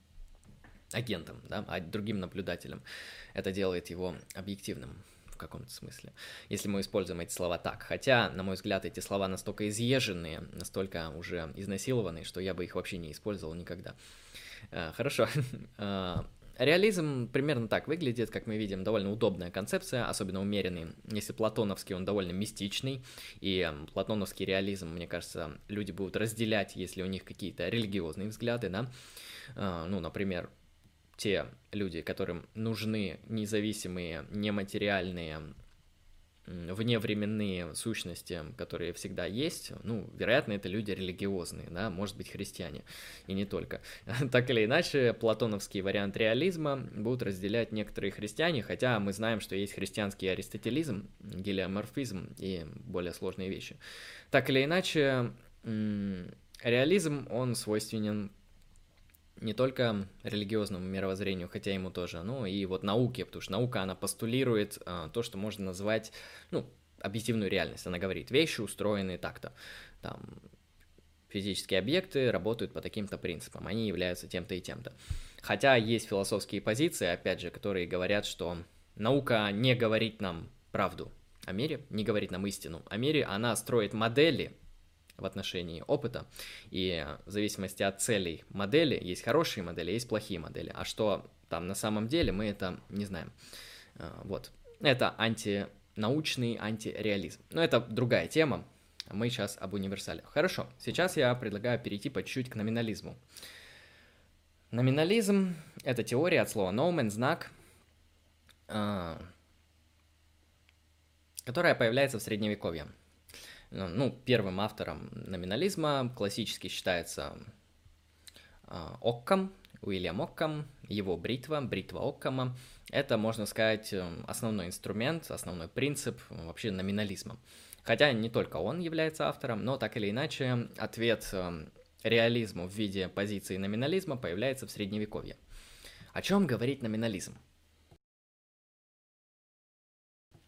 агентам, да, а другим наблюдателям. Это делает его объективным в каком-то смысле, если мы используем эти слова так. Хотя, на мой взгляд, эти слова настолько изъезженные, настолько уже изнасилованные, что я бы их вообще не использовал никогда. Э, хорошо. Реализм примерно так выглядит, как мы видим, довольно удобная концепция, особенно умеренный. Если платоновский, он довольно мистичный, и платоновский реализм, мне кажется, люди будут разделять, если у них какие-то религиозные взгляды, да, а, ну, например, те люди, которым нужны независимые, нематериальные вневременные сущности, которые всегда есть, ну, вероятно, это люди религиозные, да, может быть, христиане, и не только. Так или иначе, платоновский вариант реализма будут разделять некоторые христиане, хотя мы знаем, что есть христианский аристотелизм, гелиоморфизм и более сложные вещи. Так или иначе, реализм, он свойственен не только религиозному мировоззрению, хотя ему тоже, ну и вот науке, потому что наука, она постулирует а, то, что можно назвать, ну, объективную реальность. Она говорит, вещи устроены так-то. Там, физические объекты работают по таким-то принципам, они являются тем-то и тем-то. Хотя есть философские позиции, опять же, которые говорят, что наука не говорит нам правду о мире, не говорит нам истину о мире, она строит модели в отношении опыта, и в зависимости от целей модели, есть хорошие модели, есть плохие модели, а что там на самом деле, мы это не знаем. А, вот. Это антинаучный антиреализм. Но это другая тема, мы сейчас об универсале. Хорошо, сейчас я предлагаю перейти по чуть-чуть к номинализму. Номинализм — это теория от слова nomen, знак, а, которая появляется в Средневековье. Ну, ну, первым автором номинализма классически считается а, Оккам, Уильям Оккам, его бритва, бритва Оккама. Это, можно сказать, основной инструмент, основной принцип вообще номинализма. Хотя не только он является автором, но так или иначе ответ реализму в виде позиции номинализма появляется в Средневековье. О чем говорит номинализм?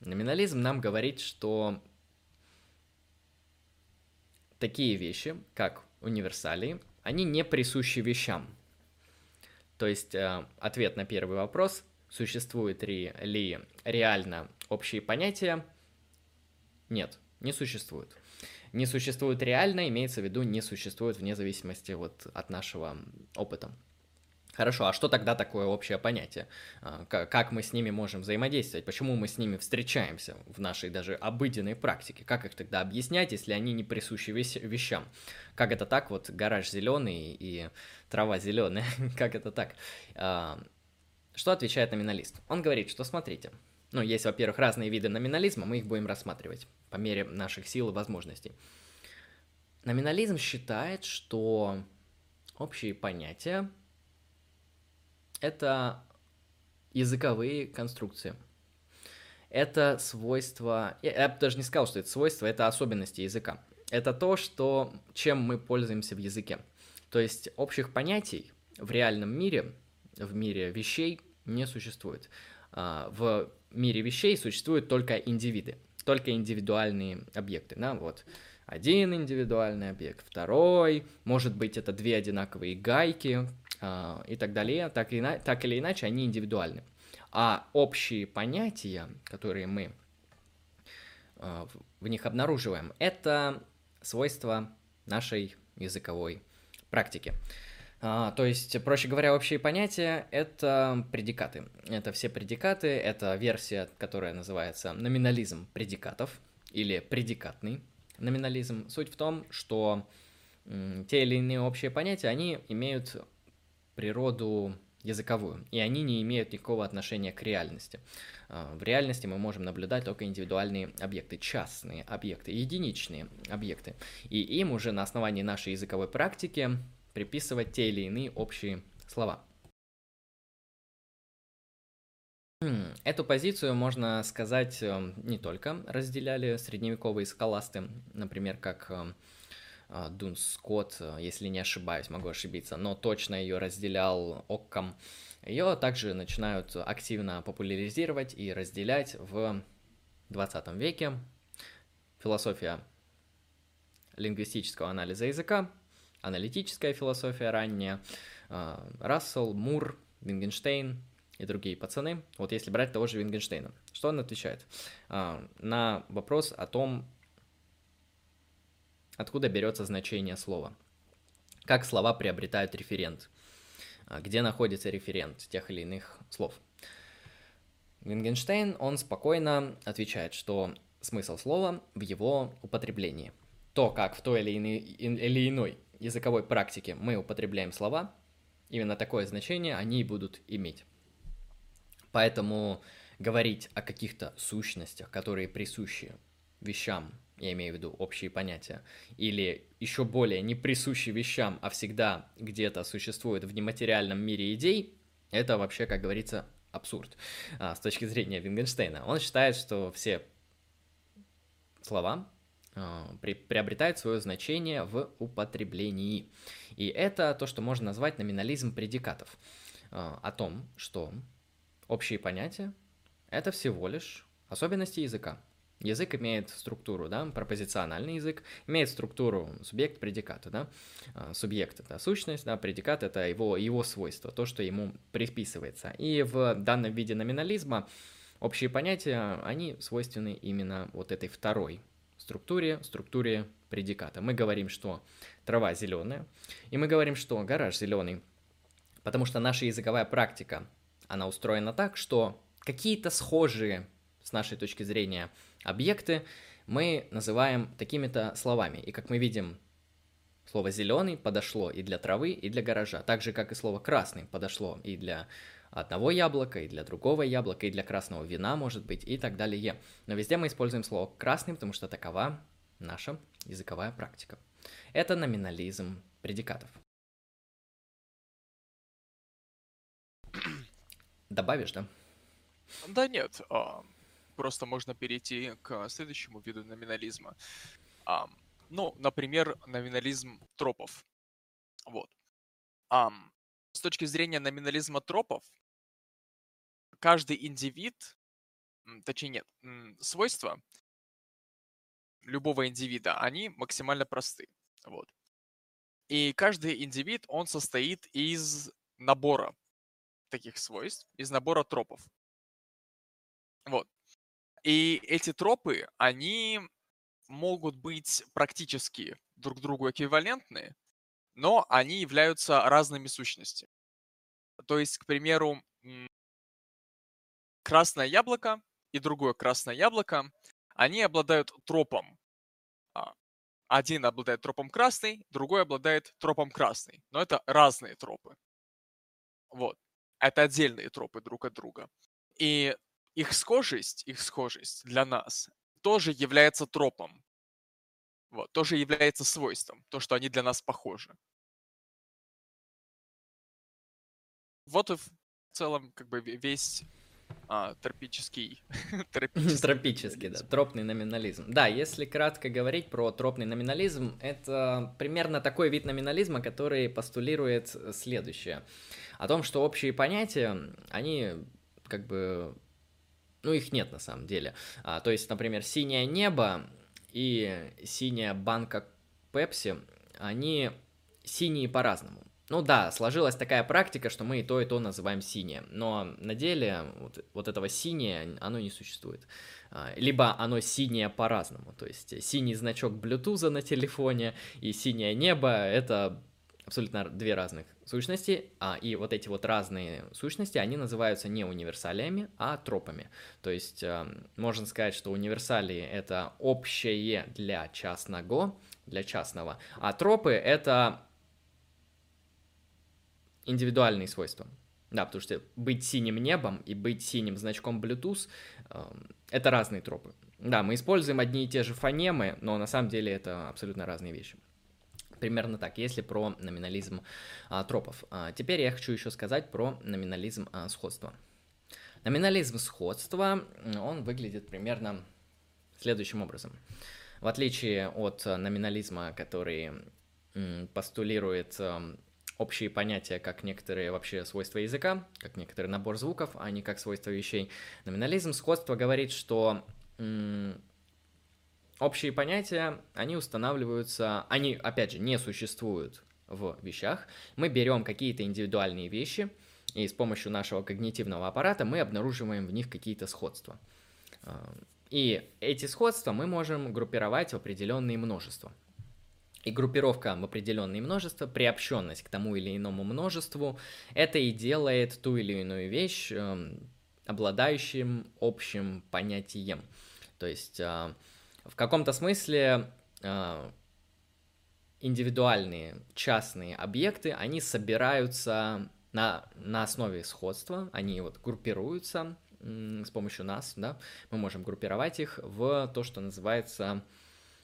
Номинализм нам говорит, что такие вещи, как универсалии, они не присущи вещам. То есть э, ответ на первый вопрос, существуют ли, ли реально общие понятия, нет не существует. Не существует реально, имеется в виду, не существует вне зависимости вот от нашего опыта. Хорошо, а что тогда такое общее понятие? А, как мы с ними можем взаимодействовать? Почему мы с ними встречаемся в нашей даже обыденной практике? Как их тогда объяснять, если они не присущи вещам? Как это так? Вот гараж зеленый и трава зеленая. как это так? А, что отвечает номиналист? Он говорит, что смотрите, ну, есть, во-первых, разные виды номинализма, мы их будем рассматривать по мере наших сил и возможностей. Номинализм считает, что общие понятия — это языковые конструкции. Это свойства... Я бы даже не сказал, что это свойства, это особенности языка. Это то, что, чем мы пользуемся в языке. То есть общих понятий в реальном мире, в мире вещей не существует. А, в мире вещей существуют только индивиды, только индивидуальные объекты. Да, вот один индивидуальный объект, второй, может быть, это две одинаковые гайки и так далее. Так, и, так или иначе, они индивидуальны. А общие понятия, которые мы э, в них обнаруживаем, это свойства нашей языковой практики. А, то есть, проще говоря, общие понятия — это предикаты. Это все предикаты, это версия, которая называется номинализм предикатов или предикатный номинализм. Суть в том, что те или иные общие понятия, они имеют природу языковую, и они не имеют никакого отношения к реальности. А, в реальности мы можем наблюдать только индивидуальные объекты, частные объекты, единичные объекты. И им уже на основании нашей языковой практики приписывать те или иные общие слова. Хм, эту позицию, можно сказать, эм, не только разделяли средневековые скаласты, например, как э, Дун Скотт, э, если не ошибаюсь, могу ошибиться, но точно ее разделял Оккам. Ее также начинают активно популяризировать и разделять в 20 веке. Философия лингвистического анализа языка аналитическая философия ранняя, а, Рассел, Мур, Вингенштейн и другие пацаны. Вот если брать того же Вингенштейна, что он отвечает? На вопрос о том, откуда берется значение слова. Как слова приобретают референт. А, где находится референт тех или иных слов. Вингенштейн, он спокойно отвечает, что смысл слова в его употреблении. То, как в той или иной, или иной языковой практике мы употребляем слова, именно такое значение они будут иметь. Поэтому говорить о каких-то сущностях, которые присущи вещам, я имею в виду общие понятия, или еще более не присущи вещам, а всегда где-то существуют в нематериальном мире идей, это вообще, как говорится, абсурд а, с точки зрения Вингенштейна. Он считает, что все слова приобретает свое значение в употреблении. И это то, что можно назвать номинализм предикатов. О том, что общие понятия — это всего лишь особенности языка. Язык имеет структуру, да, пропозициональный язык имеет структуру субъект предиката, да, а, субъект это сущность, да, предикат это его, его свойство, то, что ему приписывается. И в данном виде номинализма общие понятия, они свойственны именно вот этой второй структуре, структуре предиката. Мы говорим, что трава зеленая, и мы говорим, что гараж зеленый, потому что наша языковая практика, она устроена так, что какие-то схожие с нашей точки зрения объекты мы называем такими-то словами. И как мы видим, слово «зеленый» подошло и для травы, и для гаража. Так же, как и слово «красный» подошло и для одного яблока, и для другого яблока, и для красного вина, может быть, и так далее. Но везде мы используем слово «красный», потому что такова наша языковая практика. Это номинализм предикатов. Добавишь, да? Да нет, а, просто можно перейти к следующему виду номинализма. Um, ну, например, номинализм тропов. Вот. Um, с точки зрения номинализма тропов, каждый индивид, точнее нет, свойства любого индивида, они максимально просты. Вот. И каждый индивид, он состоит из набора таких свойств, из набора тропов. Вот. И эти тропы, они могут быть практически друг другу эквивалентны, но они являются разными сущностями. То есть, к примеру, красное яблоко и другое красное яблоко, они обладают тропом. А, один обладает тропом красный, другой обладает тропом красный. Но это разные тропы. Вот. Это отдельные тропы друг от друга. И их схожесть, их схожесть для нас тоже является тропом. Вот, тоже является свойством, то, что они для нас похожи. Вот и в целом как бы весь а, тропический... тропический, тропический да, тропный номинализм. Да, если кратко говорить про тропный номинализм, это примерно такой вид номинализма, который постулирует следующее. О том, что общие понятия, они как бы ну, их нет на самом деле. А, то есть, например, синее небо и синяя банка Пепси, они синие по-разному. Ну да, сложилась такая практика, что мы и то, и то называем синее, но на деле вот, вот этого синее, оно не существует. А, либо оно синее по-разному, то есть синий значок Bluetooth на телефоне и синее небо — это абсолютно две разных сущности, а, и вот эти вот разные сущности, они называются не универсалиями, а тропами. То есть э, можно сказать, что универсалии — это общее для частного, для частного, а тропы — это индивидуальные свойства. Да, потому что быть синим небом и быть синим значком Bluetooth э, — это разные тропы. Да, мы используем одни и те же фонемы, но на самом деле это абсолютно разные вещи. Примерно так, если про номинализм а, тропов. А, теперь я хочу еще сказать про номинализм а, сходства. Номинализм сходства, он выглядит примерно следующим образом. В отличие от номинализма, который постулирует м, общие понятия как некоторые вообще свойства языка, как некоторый набор звуков, а не как свойства вещей, номинализм сходства говорит, что Общие понятия, они устанавливаются, они, опять же, не существуют в вещах. Мы берем какие-то индивидуальные вещи, и с помощью нашего когнитивного аппарата мы обнаруживаем в них какие-то сходства. А, и эти сходства мы можем группировать в определенные множества. И группировка в определенные множества, приобщенность к тому или иному множеству, это и делает ту или иную вещь э, обладающим общим понятием. То есть э, в каком-то смысле э, индивидуальные частные объекты, они собираются на, на основе сходства, они вот группируются с помощью нас, да, мы можем группировать их в то, что называется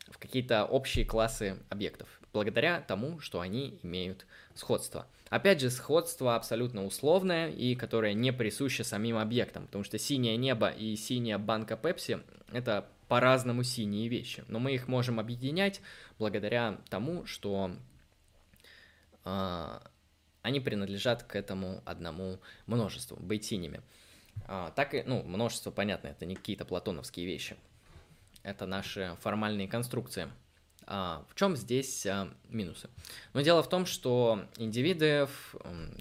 в какие-то общие классы объектов, благодаря тому, что они имеют сходство. Опять же, сходство абсолютно условное и которое не присуще самим объектам, потому что синее небо и синяя банка Пепси — это по-разному синие вещи, но мы их можем объединять благодаря тому, что э, они принадлежат к этому одному множеству, быть синими. А, так и, ну, множество, понятно, это не какие-то платоновские вещи. Это наши формальные конструкции. А, в чем здесь а, минусы? Но дело в том, что индивиды,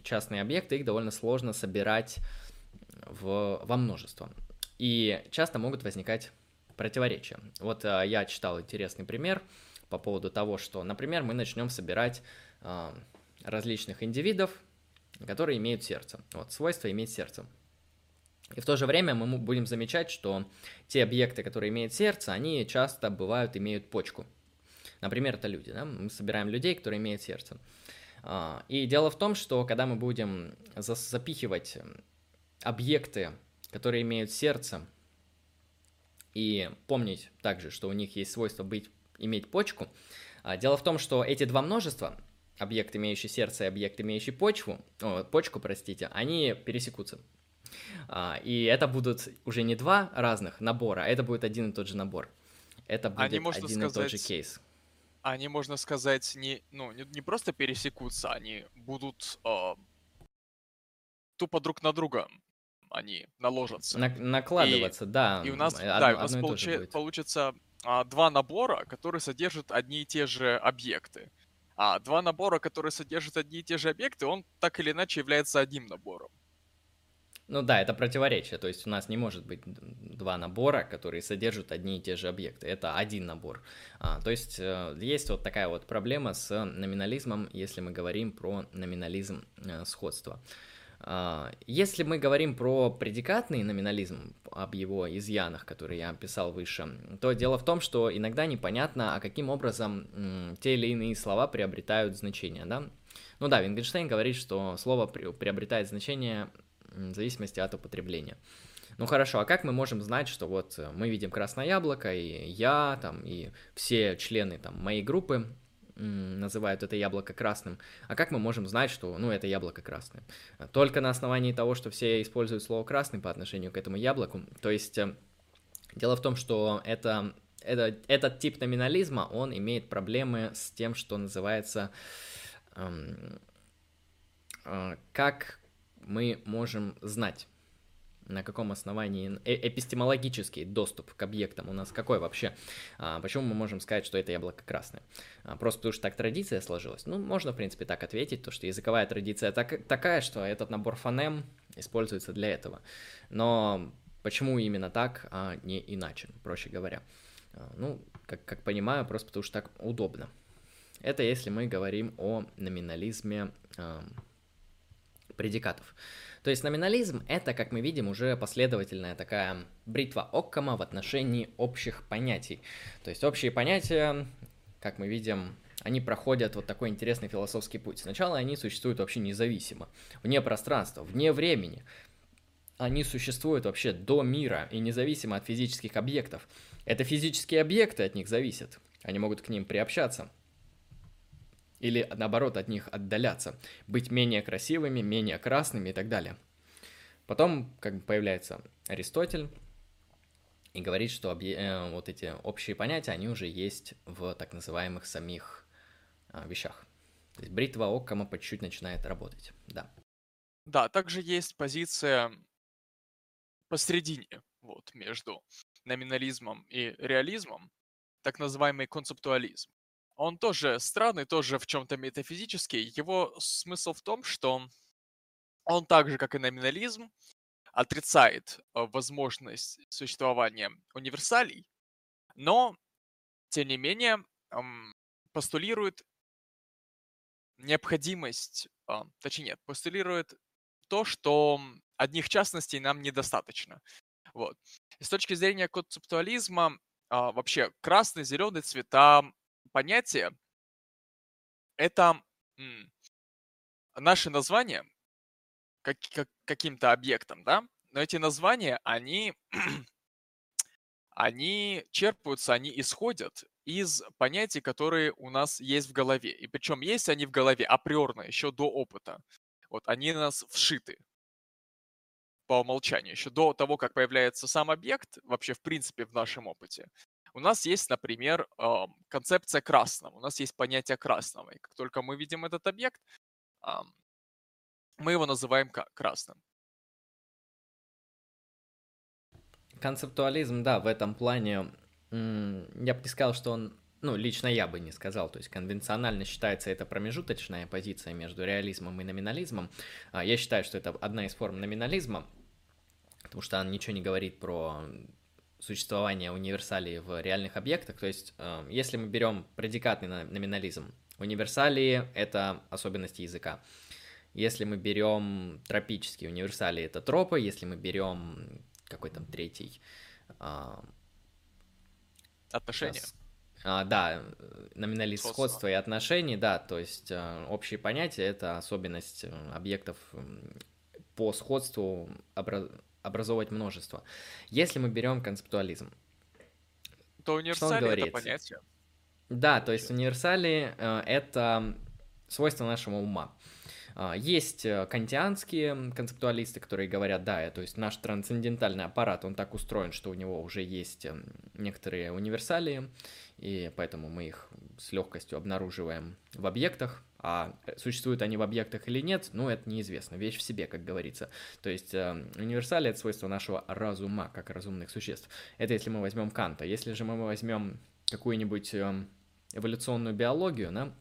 частные объекты, их довольно сложно собирать в, во множество. И часто могут возникать противоречия. Вот а, я читал интересный пример по поводу того, что, например, мы начнем собирать а, различных индивидов, которые имеют сердце. Вот, свойство иметь сердце. И в то же время мы будем замечать, что те объекты, которые имеют сердце, они часто бывают, имеют почку. Например, это люди, да? мы собираем людей, которые имеют сердце. А, и дело в том, что когда мы будем запихивать объекты, которые имеют сердце, и помнить также, что у них есть свойство быть, иметь почку, а, дело в том, что эти два множества, объект, имеющий сердце и объект, имеющий почву, о, почку, простите, они пересекутся. А, и это будут уже не два разных набора, а это будет один и тот же набор. Это будет они, один сказать, и тот же кейс. Они, можно сказать, не, ну, не, не просто пересекутся, они будут э, тупо друг на друга они наложатся. На, накладываться, и, да. И у нас, одно, да, у нас получи, получится а, два набора, которые содержат одни и те же объекты. А два набора, которые содержат одни и те же объекты, он так или иначе является одним набором. Ну да, это противоречие, то есть у нас не может быть два набора, которые содержат одни и те же объекты, это один набор. А, то есть э, есть вот такая вот проблема с номинализмом, если мы говорим про номинализм э, сходства. А, если мы говорим про предикатный номинализм, об его изъянах, которые я описал выше, то дело в том, что иногда непонятно, а каким образом те или иные слова приобретают значение, да? Ну да, Wittgenstein говорит, что слово приобретает значение в зависимости от употребления. Ну хорошо, а как мы можем знать, что вот э, мы видим красное яблоко, и я, там, и все члены там, моей группы называют это яблоко красным. А как мы можем знать, что, ну, это яблоко красное? Только на основании того, что все используют слово красный по отношению к этому яблоку. То есть э, дело в том, что это, это, этот тип номинализма, он имеет проблемы с тем, что называется, эм, э, как мы можем знать на каком основании э эпистемологический доступ к объектам у нас какой вообще? А, почему мы можем сказать, что это яблоко красное? А, просто потому что так традиция сложилась? Ну, можно, в принципе, так ответить, то, что языковая традиция так, такая, что этот набор фонем используется для этого. Но почему именно так, а не иначе, проще говоря? А, ну, как, как понимаю, просто потому что так удобно. Это если мы говорим о номинализме э, предикатов. То есть номинализм — это, как мы видим, уже последовательная такая бритва Оккама в отношении общих понятий. То есть общие понятия, как мы видим, они проходят вот такой интересный философский путь. Сначала они существуют вообще независимо, вне пространства, вне времени. Они существуют вообще до мира и независимо от физических объектов. Это физические объекты от них зависят. Они могут к ним приобщаться – или наоборот от них отдаляться, быть менее красивыми, менее красными и так далее. Потом как бы появляется Аристотель и говорит, что объ... э, вот эти общие понятия, они уже есть в так называемых самих э, вещах. То есть бритва Оккама по чуть-чуть начинает работать, да. Да, также есть позиция посередине, вот, между номинализмом и реализмом, так называемый концептуализм. Он тоже странный, тоже в чем-то метафизический. Его смысл в том, что он так же, как и номинализм, отрицает э, возможность существования универсалей, но, тем не менее, постулирует необходимость, а, точнее нет, постулирует то, что одних частностей нам недостаточно. Вот. С точки зрения концептуализма, а, вообще красный, зеленый цвета понятие это наши названия как, как, каким-то объектом, да, но эти названия, они, они черпаются, они исходят из понятий, которые у нас есть в голове. И причем есть они в голове априорно, еще до опыта. Вот они у нас вшиты. по умолчанию, еще до того, как появляется сам объект, вообще в принципе в нашем опыте, у нас есть, например, концепция красного, у нас есть понятие красного. И как только мы видим этот объект, мы его называем красным. Концептуализм, да, в этом плане, я бы не сказал, что он, ну, лично я бы не сказал, то есть конвенционально считается это промежуточная позиция между реализмом и номинализмом. А, я считаю, что это одна из форм номинализма, потому что она ничего не говорит про существование универсалии в реальных объектах. То есть, э, если мы берем предикатный номинализм, универсалии — это особенности языка. Если мы берем тропические универсалии, это тропы. Если мы берем какой там третий... А, Отношения. Сейчас, а, да, номиналист сходства. сходства и отношений, да, то есть а, общие понятия — это особенность э, объектов по сходству образ образовывать множество. Если мы берем концептуализм, то универсали это понятие. Да, то есть универсали э, это свойство нашего ума. А, есть э, кантианские концептуалисты, которые говорят, да, то есть наш трансцендентальный аппарат, он так устроен, что у него уже есть эм, некоторые универсалии, и поэтому мы их с легкостью обнаруживаем в объектах, а существуют они в объектах или нет, ну, это неизвестно, вещь в себе, как говорится. То есть э, универсалия — это свойство нашего разума, как разумных существ. Это если мы возьмем Канта. Если же мы возьмем какую-нибудь э, эволюционную биологию, да,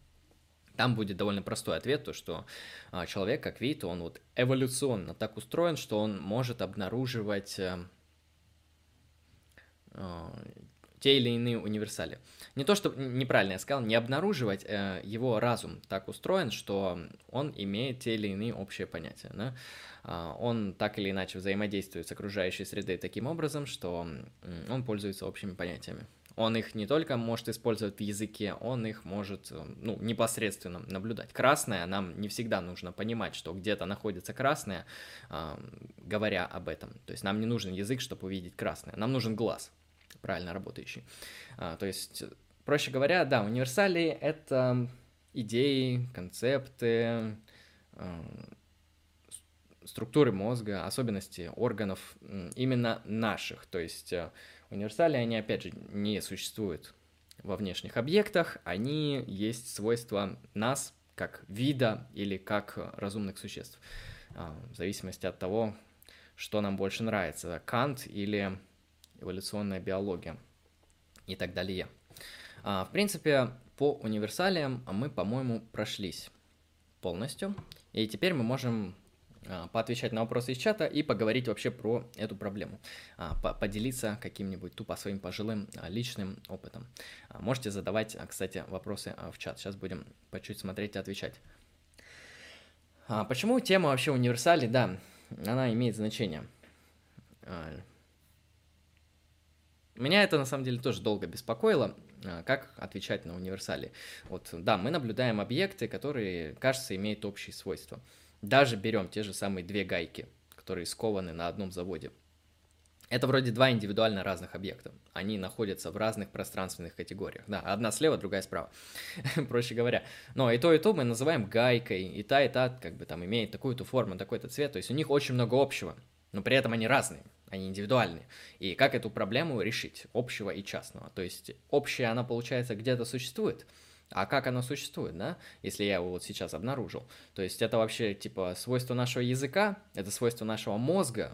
там будет довольно простой ответ, то что а, человек, как вид, он вот эволюционно так устроен, что он может обнаруживать а, а, те или иные универсали. Не то, что неправильно я сказал, не обнаруживать, э, его разум так устроен, что он имеет те или иные общие понятия. Да? Э, он так или иначе взаимодействует с окружающей средой таким образом, что он пользуется общими понятиями. Он их не только может использовать в языке, он их может э, ну, непосредственно наблюдать. Красное, нам не всегда нужно понимать, что где-то находится красное, э, говоря об этом. То есть нам не нужен язык, чтобы увидеть красное, нам нужен глаз, правильно работающий. А, то есть, проще говоря, да, универсалии — это идеи, концепты, э, структуры мозга, особенности органов именно наших. То есть Универсали, они, опять же, не существуют во внешних объектах, они есть свойства нас, как вида или как разумных существ, а, в зависимости от того, что нам больше нравится, Кант или эволюционная биология и так далее. А, в принципе, по универсалиям мы, по-моему, прошлись полностью, и теперь мы можем а, поотвечать на вопросы из чата и поговорить вообще про эту проблему, а, поделиться каким-нибудь тупо своим пожилым личным опытом. Можете задавать, кстати, вопросы в чат, сейчас будем по чуть смотреть и отвечать. Почему тема вообще универсали? Да, она имеет значение. Меня это на самом деле тоже долго беспокоило, как отвечать на универсали. Вот, да, мы наблюдаем объекты, которые, кажется, имеют общие свойства. Даже берем те же самые две гайки, которые скованы на одном заводе. Это вроде два индивидуально разных объекта. Они находятся в разных пространственных категориях. Да, одна слева, другая справа, проще говоря. Но и то, и то мы называем гайкой, и та, и та как бы там имеет такую-то форму, такой-то цвет. То есть у них очень много общего, но при этом они разные, они индивидуальные. И как эту проблему решить, общего и частного? То есть общее, оно, получается, где-то существует – а как оно существует, да, если я его вот сейчас обнаружил. То есть это вообще типа свойство нашего языка, это свойство нашего мозга,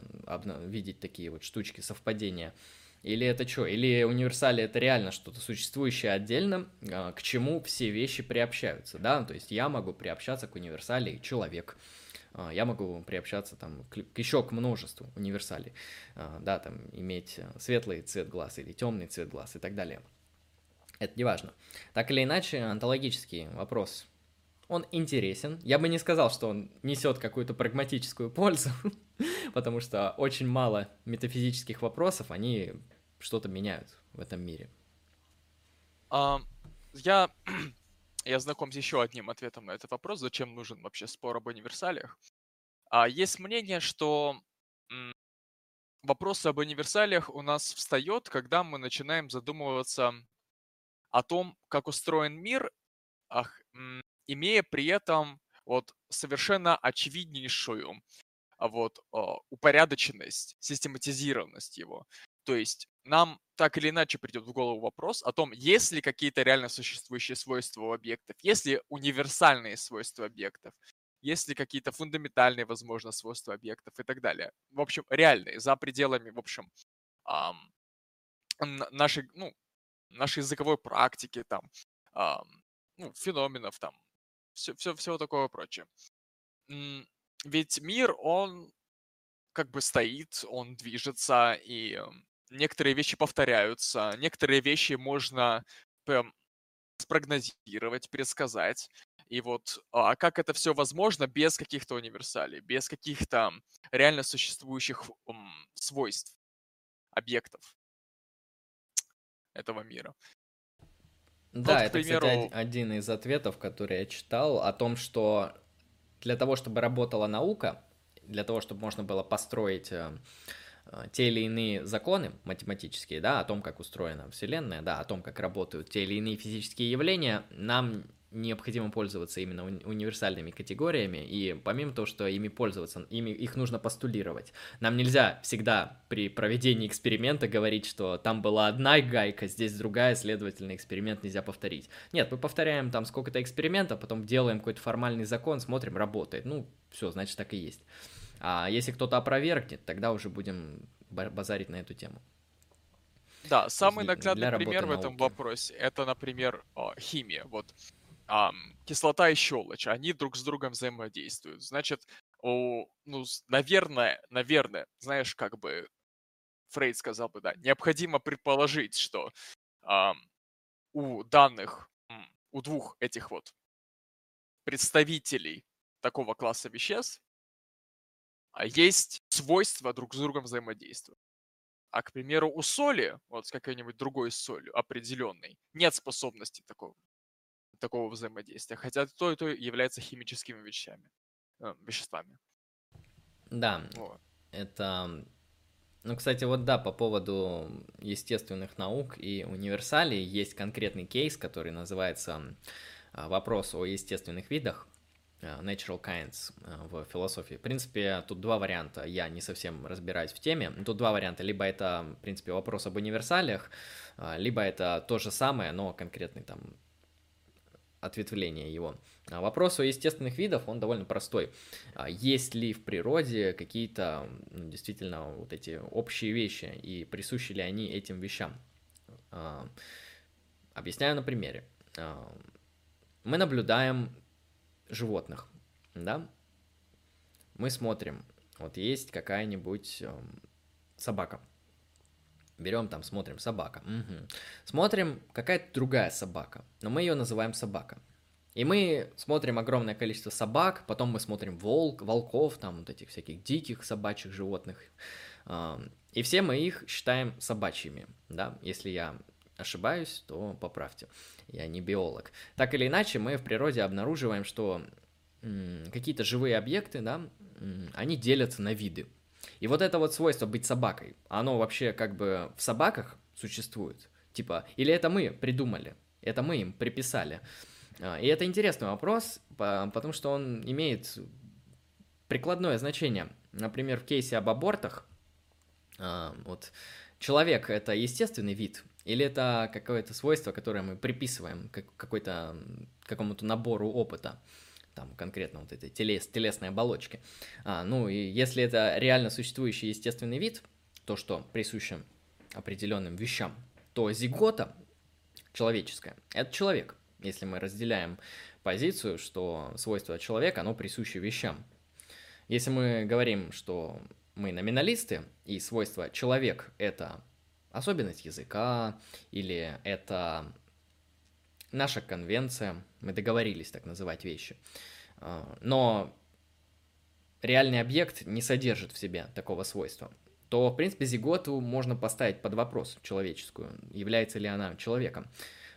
видеть такие вот штучки, совпадения. Или это что? Или универсали это реально что-то существующее отдельно, а, к чему все вещи приобщаются, да? То есть я могу приобщаться к универсали человек, а, я могу приобщаться там к, еще к множеству универсалей, а, да, там иметь светлый цвет глаз или темный цвет глаз и так далее. Это не важно. Так или иначе, онтологический вопрос, он интересен. Я бы не сказал, что он несет какую-то прагматическую пользу, потому что очень мало метафизических вопросов, они что-то меняют в этом мире. А, я, я знаком с еще одним ответом на этот вопрос, зачем нужен вообще спор об универсалиях. А, есть мнение, что вопрос об универсалиях у нас встает, когда мы начинаем задумываться о том, как устроен мир, ах, имея при этом вот совершенно очевиднейшую а вот а, упорядоченность, систематизированность его. То есть нам так или иначе придет в голову вопрос о том, есть ли какие-то реально существующие свойства у объектов, есть ли универсальные свойства объектов, есть ли какие-то фундаментальные, возможно, свойства объектов и так далее. В общем, реальные, за пределами, в общем, нашей, ну, нашей языковой практики, там, ну, феноменов, там, все, все, всего такого прочее. Ведь мир, он как бы стоит, он движется, и некоторые вещи повторяются, некоторые вещи можно прям спрогнозировать, предсказать. И вот а как это все возможно без каких-то универсалей, без каких-то реально существующих свойств объектов этого мира? Да, вот, это, примеру... кстати, один из ответов, который я читал, о том, что для того, чтобы работала наука, для того, чтобы можно было построить э, те или иные законы математические, да, о том, как устроена Вселенная, да, о том, как работают те или иные физические явления, нам необходимо пользоваться именно уни- универсальными категориями, и помимо того, что ими пользоваться, ими, их нужно постулировать. Нам нельзя всегда при проведении эксперимента говорить, что там была одна гайка, здесь другая, следовательно, эксперимент нельзя повторить. Нет, мы повторяем там сколько-то экспериментов, потом делаем какой-то формальный закон, смотрим, работает. Ну, все, значит, так и есть. А если кто-то опровергнет, тогда уже будем базарить на эту тему. Да, самый наглядный пример в этом вопросе это, например, химия. Вот кислота и щелочь, они друг с другом взаимодействуют. Значит, о, ну, наверное, наверное, знаешь, как бы Фрейд сказал бы, да, необходимо предположить, что у данных, у двух этих вот представителей такого класса веществ а, есть свойства друг с другом взаимодействовать. А, к примеру, у соли, вот с какой-нибудь другой солью определенной, нет способности такого такого взаимодействия, хотя то и то является химическими вещами, э, веществами. Да, вот. это... Ну, кстати, вот да, по поводу естественных наук и универсалей есть конкретный кейс, который называется а, «Вопрос о естественных видах», Natural Kinds э, в философии. В принципе, тут два варианта. Я не совсем разбираюсь в теме. Тут два варианта. Либо это, в принципе, вопрос об универсалиях, либо это то же самое, но конкретный там ответвление его. А вопрос о естественных видах, он довольно простой. А есть ли в природе какие-то ну, действительно вот эти общие вещи, и присущи ли они этим вещам? А, объясняю на примере. Мы наблюдаем животных, да? Мы смотрим, вот есть какая-нибудь собака, Берем там, смотрим, собака. Угу. Смотрим, какая-то другая собака, но мы ее называем собака. И мы смотрим огромное количество собак, потом мы смотрим волк, волков, там вот этих всяких диких собачьих животных. И все мы их считаем собачьими, да, если я ошибаюсь, то поправьте, я не биолог. Так или иначе, мы в природе обнаруживаем, что какие-то живые объекты, да, они делятся на виды. И вот это вот свойство быть собакой, оно вообще как бы в собаках существует? Типа, или это мы придумали? Это мы им приписали? А, и это интересный вопрос, потому что он имеет прикладное значение. Например, в кейсе об абортах, а, вот человек это естественный вид, или это какое-то свойство, которое мы приписываем какой-то какому-то набору опыта там конкретно вот этой телес, телесной оболочки. А, ну и если это реально существующий естественный вид, то, что присуще определенным вещам, то зигота человеческая – это человек. Если мы разделяем позицию, что свойство человека, оно присуще вещам. Если мы говорим, что мы номиналисты, и свойство человек – это особенность языка, или это наша конвенция, мы договорились так называть вещи. А, но реальный объект не содержит в себе такого свойства, то, в принципе, зиготу можно поставить под вопрос человеческую, является ли она человеком.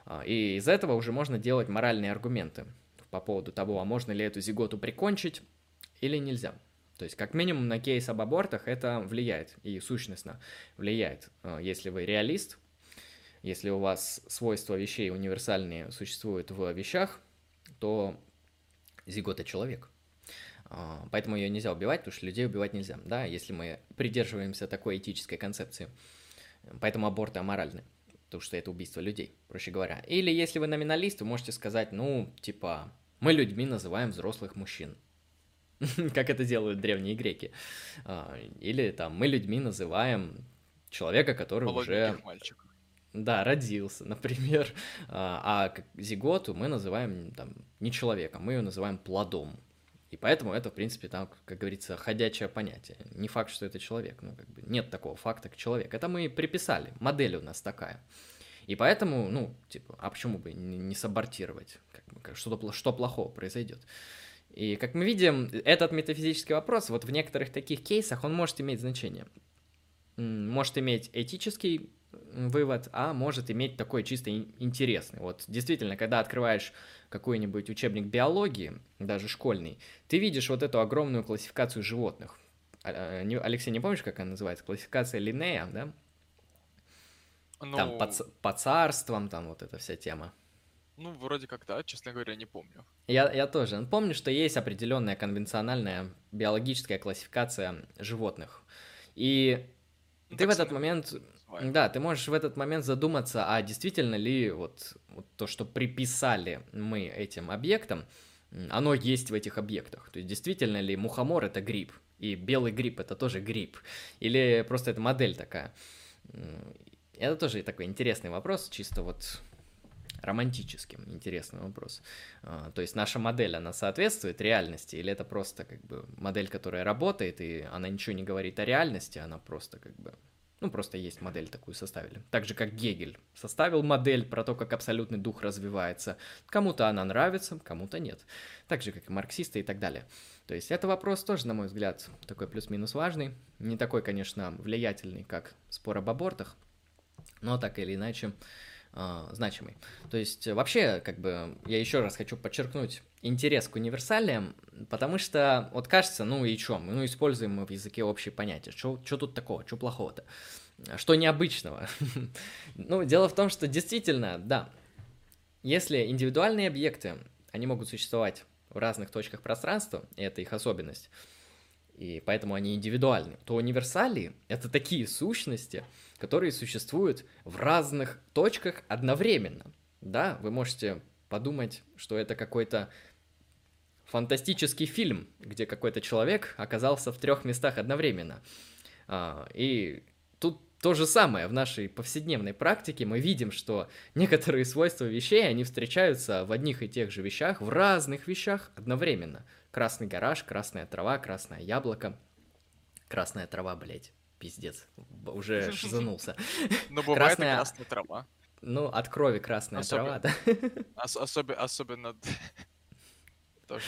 А, и из этого уже можно делать моральные аргументы по поводу того, а можно ли эту зиготу прикончить или нельзя. То есть, как минимум, на кейс об абортах это влияет, и сущностно влияет. А, если вы реалист, если у вас свойства вещей универсальные существуют в вещах, то зигота человек. А, поэтому ее нельзя убивать, потому что людей убивать нельзя, да, если мы придерживаемся такой этической концепции. Поэтому аборты аморальны, потому что это убийство людей, проще говоря. Или если вы номиналист, вы можете сказать, ну, типа, мы людьми называем взрослых мужчин. Как это делают древние греки. А, или там мы людьми называем человека, который уже... Мальчик. Да, родился, например. А, а зиготу мы называем там не человеком, мы ее называем плодом. И поэтому это, в принципе, там, как говорится, ходячее понятие. Не факт, что это человек. Ну, как бы нет такого факта, как человек. Это мы приписали. Модель у нас такая. И поэтому, ну, типа, а почему бы не сабортировать? Как, что, что плохого произойдет? И, как мы видим, этот метафизический вопрос, вот в некоторых таких кейсах, он может иметь значение. Может иметь этический вывод, а может иметь такой чисто интересный. Вот действительно, когда открываешь какой-нибудь учебник биологии, даже школьный, ты видишь вот эту огромную классификацию животных. А, а, Алексей, не помнишь, как она называется? Классификация Линнея, да? Ну... Там по, по царствам, там вот эта вся тема. Ну, вроде как да, честно говоря, не помню. Я, я тоже. Помню, что есть определенная конвенциональная биологическая классификация животных. И ну, ты в этот момент да, ты можешь в этот момент задуматься, а действительно ли вот, вот то, что приписали мы этим объектам, оно есть в этих объектах. То есть действительно ли мухомор это гриб, и белый гриб это тоже гриб, или просто это модель такая. Это тоже такой интересный вопрос, чисто вот романтическим, интересный вопрос. А, то есть наша модель, она соответствует реальности, или это просто как бы модель, которая работает, и она ничего не говорит о реальности, она просто как бы ну, просто есть модель такую составили. Так же, как Гегель составил модель про то, как абсолютный дух развивается. Кому-то она нравится, кому-то нет. Так же, как и марксисты и так далее. То есть это вопрос тоже, на мой взгляд, такой плюс-минус важный. Не такой, конечно, влиятельный, как спор об абортах, но так или иначе э, значимый. То есть вообще, как бы, я еще раз хочу подчеркнуть интерес к универсалиям, потому что, вот кажется, ну и что, ну используем мы в языке общие понятия, что тут такого, что плохого-то, что необычного? ну, дело в том, что действительно, да, если индивидуальные объекты, они могут существовать в разных точках пространства, и это их особенность, и поэтому они индивидуальны, то универсалии — это такие сущности, которые существуют в разных точках одновременно. Да, вы можете подумать, что это какой-то фантастический фильм, где какой-то человек оказался в трех местах одновременно. А, и то же самое в нашей повседневной практике. Мы видим, что некоторые свойства вещей, они встречаются в одних и тех же вещах, в разных вещах одновременно. Красный гараж, красная трава, красное яблоко. Красная трава, блядь, пиздец, уже шизанулся. Но бывает красная... красная трава. Ну, от крови красная трава, да. Особенно тоже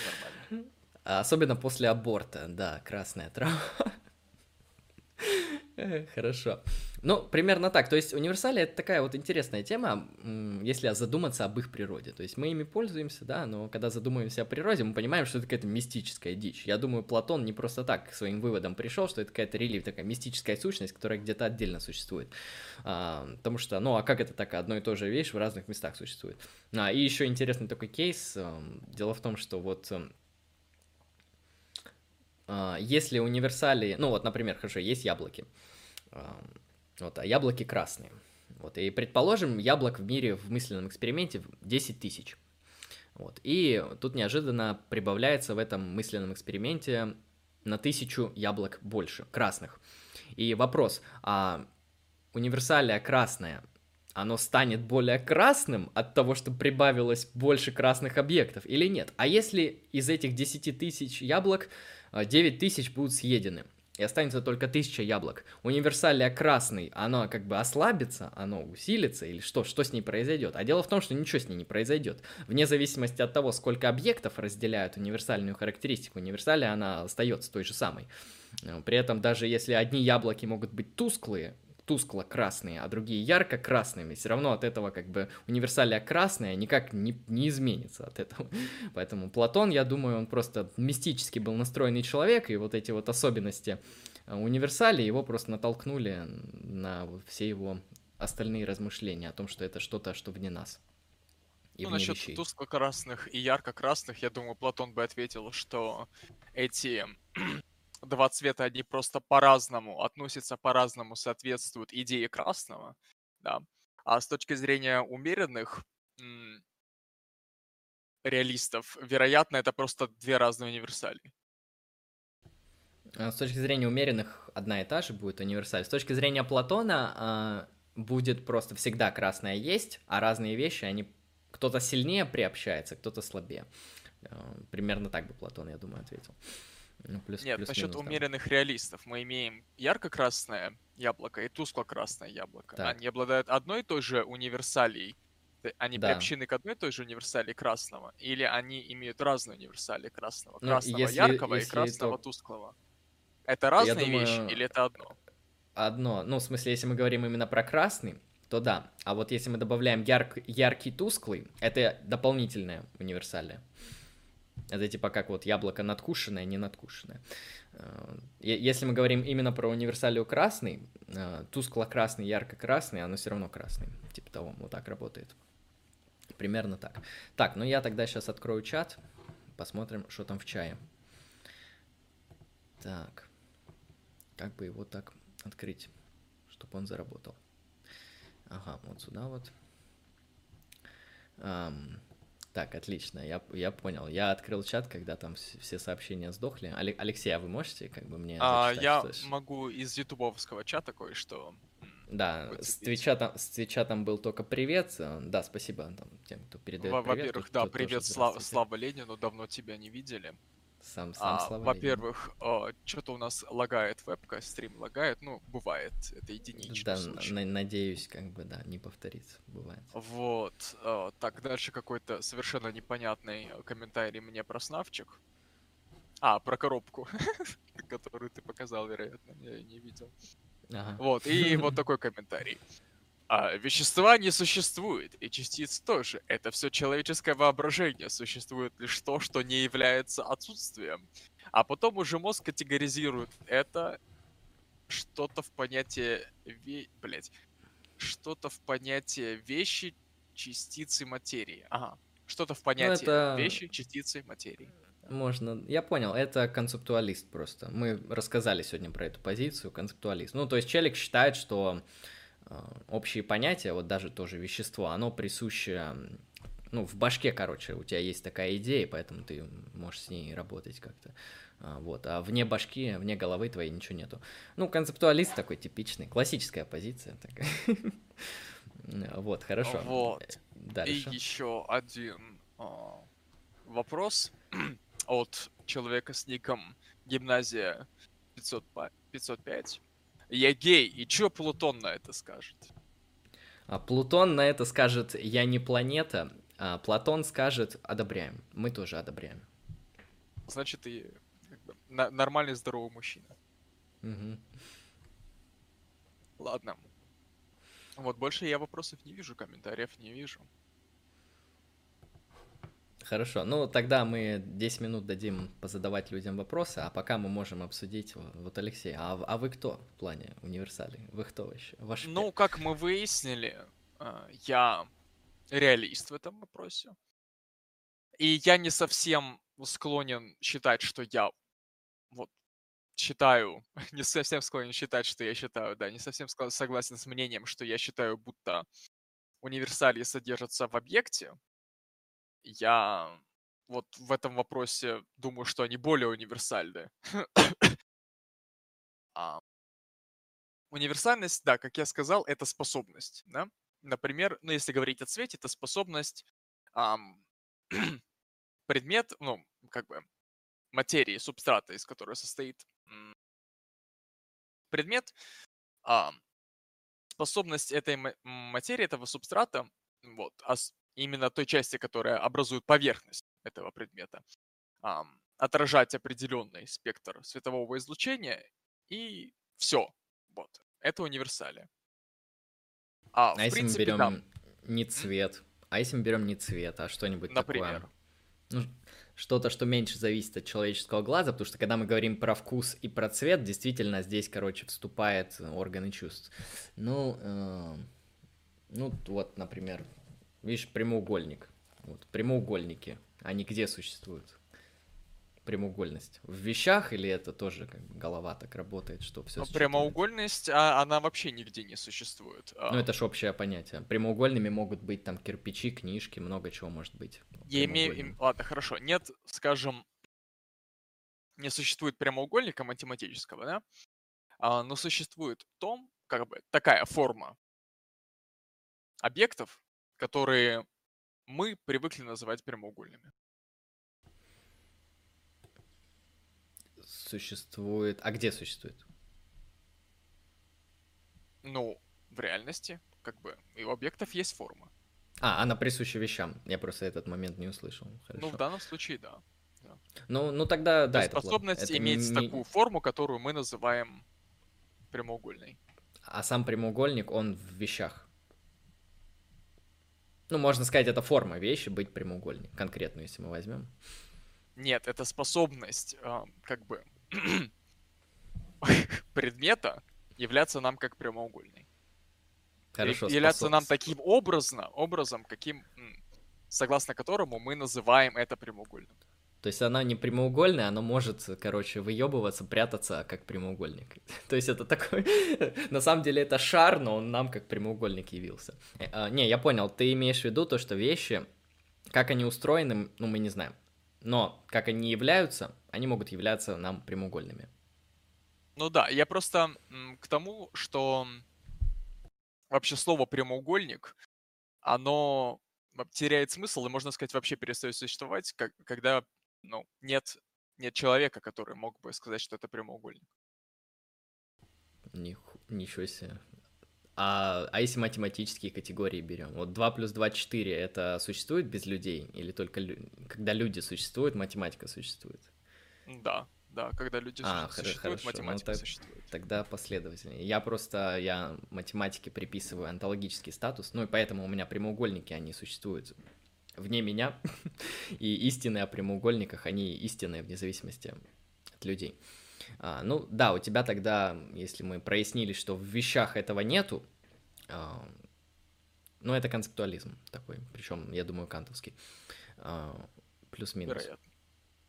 нормально. Особенно после аборта, да, красная трава. Хорошо. Ну, примерно так. То есть универсали это такая вот интересная тема, если задуматься об их природе. То есть мы ими пользуемся, да, но когда задумываемся о природе, мы понимаем, что это какая-то мистическая дичь. Я думаю, Платон не просто так к своим выводам пришел, что это какая-то релив, такая мистическая сущность, которая где-то отдельно существует. А, потому что, ну, а как это так, одно и то же вещь в разных местах существует. А, и еще интересный такой кейс. Дело в том, что вот если универсали, ну вот, например, хорошо, есть яблоки, вот, а яблоки красные. Вот, и предположим, яблок в мире в мысленном эксперименте 10 тысяч. Вот, и тут неожиданно прибавляется в этом мысленном эксперименте на тысячу яблок больше, красных. И вопрос, а универсалия красная, оно станет более красным от того, что прибавилось больше красных объектов или нет? А если из этих 10 тысяч яблок 9 тысяч будут съедены? и останется только тысяча яблок. Универсалия красный, оно как бы ослабится, оно усилится или что, что с ней произойдет? А дело в том, что ничего с ней не произойдет. Вне зависимости от того, сколько объектов разделяют универсальную характеристику, универсалия она остается той же самой. При этом даже если одни яблоки могут быть тусклые, тускло-красные, а другие ярко-красными, все равно от этого как бы универсалия красная никак не, не изменится от этого. Поэтому Платон, я думаю, он просто мистически был настроенный человек, и вот эти вот особенности э, универсалии его просто натолкнули на все его остальные размышления о том, что это что-то, что вне нас. и ну, насчет вещей. тускло-красных и ярко-красных, я думаю, Платон бы ответил, что эти два цвета, они просто по-разному относятся, по-разному соответствуют идее красного, да. А с точки зрения умеренных реалистов, вероятно, это просто две разные универсали. А с точки зрения умеренных одна и та же будет универсаль. С точки зрения Платона а, будет просто всегда красное есть, а разные вещи, они кто-то сильнее приобщается, кто-то слабее. А, примерно так бы Платон, я думаю, ответил. Ну, плюс, Нет, плюс насчет минус, умеренных да. реалистов. Мы имеем ярко-красное яблоко и тускло-красное яблоко. Так. Они обладают одной и той же универсалией. Они да. приобщены к одной и той же универсалии красного. Или они имеют разные универсалии красного. Ну, красного если, яркого если и красного то... тусклого. Это разные думаю, вещи или это одно? Одно. Ну, в смысле, если мы говорим именно про красный, то да. А вот если мы добавляем ярк, яркий тусклый, это дополнительное универсальное. Это типа как вот яблоко надкушенное, не надкушенное. Э, если мы говорим именно про универсалию красный, э, тускло-красный, ярко-красный, оно все равно красный. Типа того, вот так работает. Примерно так. Так, ну я тогда сейчас открою чат, посмотрим, что там в чае. Так. Как бы его так открыть, чтобы он заработал. Ага, вот сюда вот. Так, отлично, я, я понял. Я открыл чат, когда там все сообщения сдохли. Алексей, а вы можете как бы мне а, Я могу из ютубовского чата кое-что да, с Твича, там, с Твича там был только привет. Э, да, спасибо там, тем, кто передает. Во-первых, да, привет, Слава, Слава Ленину, давно тебя не видели. Сам, сам а, Во-первых, что-то у нас лагает вебка, стрим лагает, ну, бывает, это единичный да, случай. На- надеюсь, как бы, да, не повторится, бывает. Вот, а, так, дальше какой-то совершенно непонятный комментарий мне про снавчик. А, про коробку, которую ты показал, вероятно, я не видел. Ага. Вот, и вот такой комментарий. А вещества не существует, и частиц тоже. Это все человеческое воображение. Существует лишь то, что не является отсутствием. А потом уже мозг категоризирует это что-то в понятие... Ве... Блять. Что-то в понятие вещи, частицы, материи. Ага. Что-то в ну, понятие ну, это... вещи, частицы, материи. Можно. Я понял, это концептуалист просто. Мы рассказали сегодня про эту позицию, концептуалист. Ну, то есть Челик считает, что общие понятия, вот даже тоже вещество, оно присуще, ну, в башке, короче, у тебя есть такая идея, поэтому ты можешь с ней работать как-то. А, вот, а вне башки, вне головы твоей ничего нету. Ну, концептуалист такой типичный, классическая позиция такая. Вот, хорошо. Вот. Дальше. И еще один а, вопрос от человека с ником гимназия 505. Я гей, и чё Плутон на это скажет? А Плутон на это скажет, я не планета, а Платон скажет, одобряем. Мы тоже одобряем. Значит, и как бы, на- нормальный здоровый мужчина. Угу. Ладно. Вот больше я вопросов не вижу, комментариев не вижу. Хорошо, ну тогда мы 10 минут дадим позадавать людям вопросы, а пока мы можем обсудить, вот, Алексей, а, а вы кто в плане универсалей? Вы кто вообще? Ваш ну, как мы выяснили, а, я реалист в этом вопросе. И я не совсем склонен считать, что я вот считаю, не совсем склонен считать, что я считаю, да, не совсем согласен с мнением, что я считаю, будто универсалии содержатся в объекте, я вот в этом вопросе думаю, что они более универсальны. а, универсальность, да, как я сказал, это способность. Да? Например, ну, если говорить о цвете, это способность ам, предмет, ну, как бы материи, субстрата, из которой состоит предмет, а, способность этой материи, этого субстрата, вот, а именно той части, которая образует поверхность этого предмета, отражать определенный спектр светового излучения, и все. Вот. Это универсалия. А, а если принципе, мы берем да. не цвет, а если мы берем не цвет, а что-нибудь Например? такое? Ну, что-то, что меньше зависит от человеческого глаза, потому что когда мы говорим про вкус и про цвет, действительно здесь, короче, вступает органы чувств. Ну, э, ну вот, например, Видишь, прямоугольник. Вот, прямоугольники, они где существуют? Прямоугольность в вещах или это тоже как бы голова так работает, что все? Ну, прямоугольность, а, она вообще нигде не существует. Ну это же общее понятие. Прямоугольными могут быть там кирпичи, книжки, много чего может быть. Я имею, ладно, хорошо. Нет, скажем, не существует прямоугольника математического, да? А, но существует том, как бы такая форма объектов, которые мы привыкли называть прямоугольными. Существует. А где существует? Ну, в реальности, как бы, и у объектов есть форма. А, она присуща вещам. Я просто этот момент не услышал. Хорошо. Ну, в данном случае, да. да. Ну, ну тогда, То да, это способность это иметь не... такую форму, которую мы называем прямоугольной. А сам прямоугольник, он в вещах. Ну, можно сказать, это форма вещи быть прямоугольной, конкретную, если мы возьмем. Нет, это способность, э, как бы, предмета являться нам как прямоугольной. Хорошо, являться нам таким образно, образом, каким, согласно которому мы называем это прямоугольным. То есть она не прямоугольная, она может, короче, выебываться, прятаться как прямоугольник. То есть это такой... На самом деле это шар, но он нам как прямоугольник явился. Э, а, не, я понял, ты имеешь в виду то, что вещи, как они устроены, ну, мы не знаем. Но как они являются, они могут являться нам прямоугольными. Ну да, я просто к тому, что вообще слово прямоугольник, оно теряет смысл и, можно сказать, вообще перестает существовать, когда ну, нет, нет человека, который мог бы сказать, что это прямоугольник. Ниху, ничего себе. А, а если математические категории берем? Вот 2 плюс 2 4 это существует без людей? Или только лю... когда люди существуют, математика существует? Да, да, когда люди а, существуют, хорошо. Ну математика ну, так, существует. Тогда последовательнее. Я просто, я математике приписываю онтологический статус, ну и поэтому у меня прямоугольники, они существуют вне меня, и истины о прямоугольниках, они истинные вне зависимости от людей. А, ну да, у тебя тогда, если мы прояснили, что в вещах этого нету, а, ну это концептуализм такой, причем, я думаю, кантовский, а, плюс-минус. Вероятно.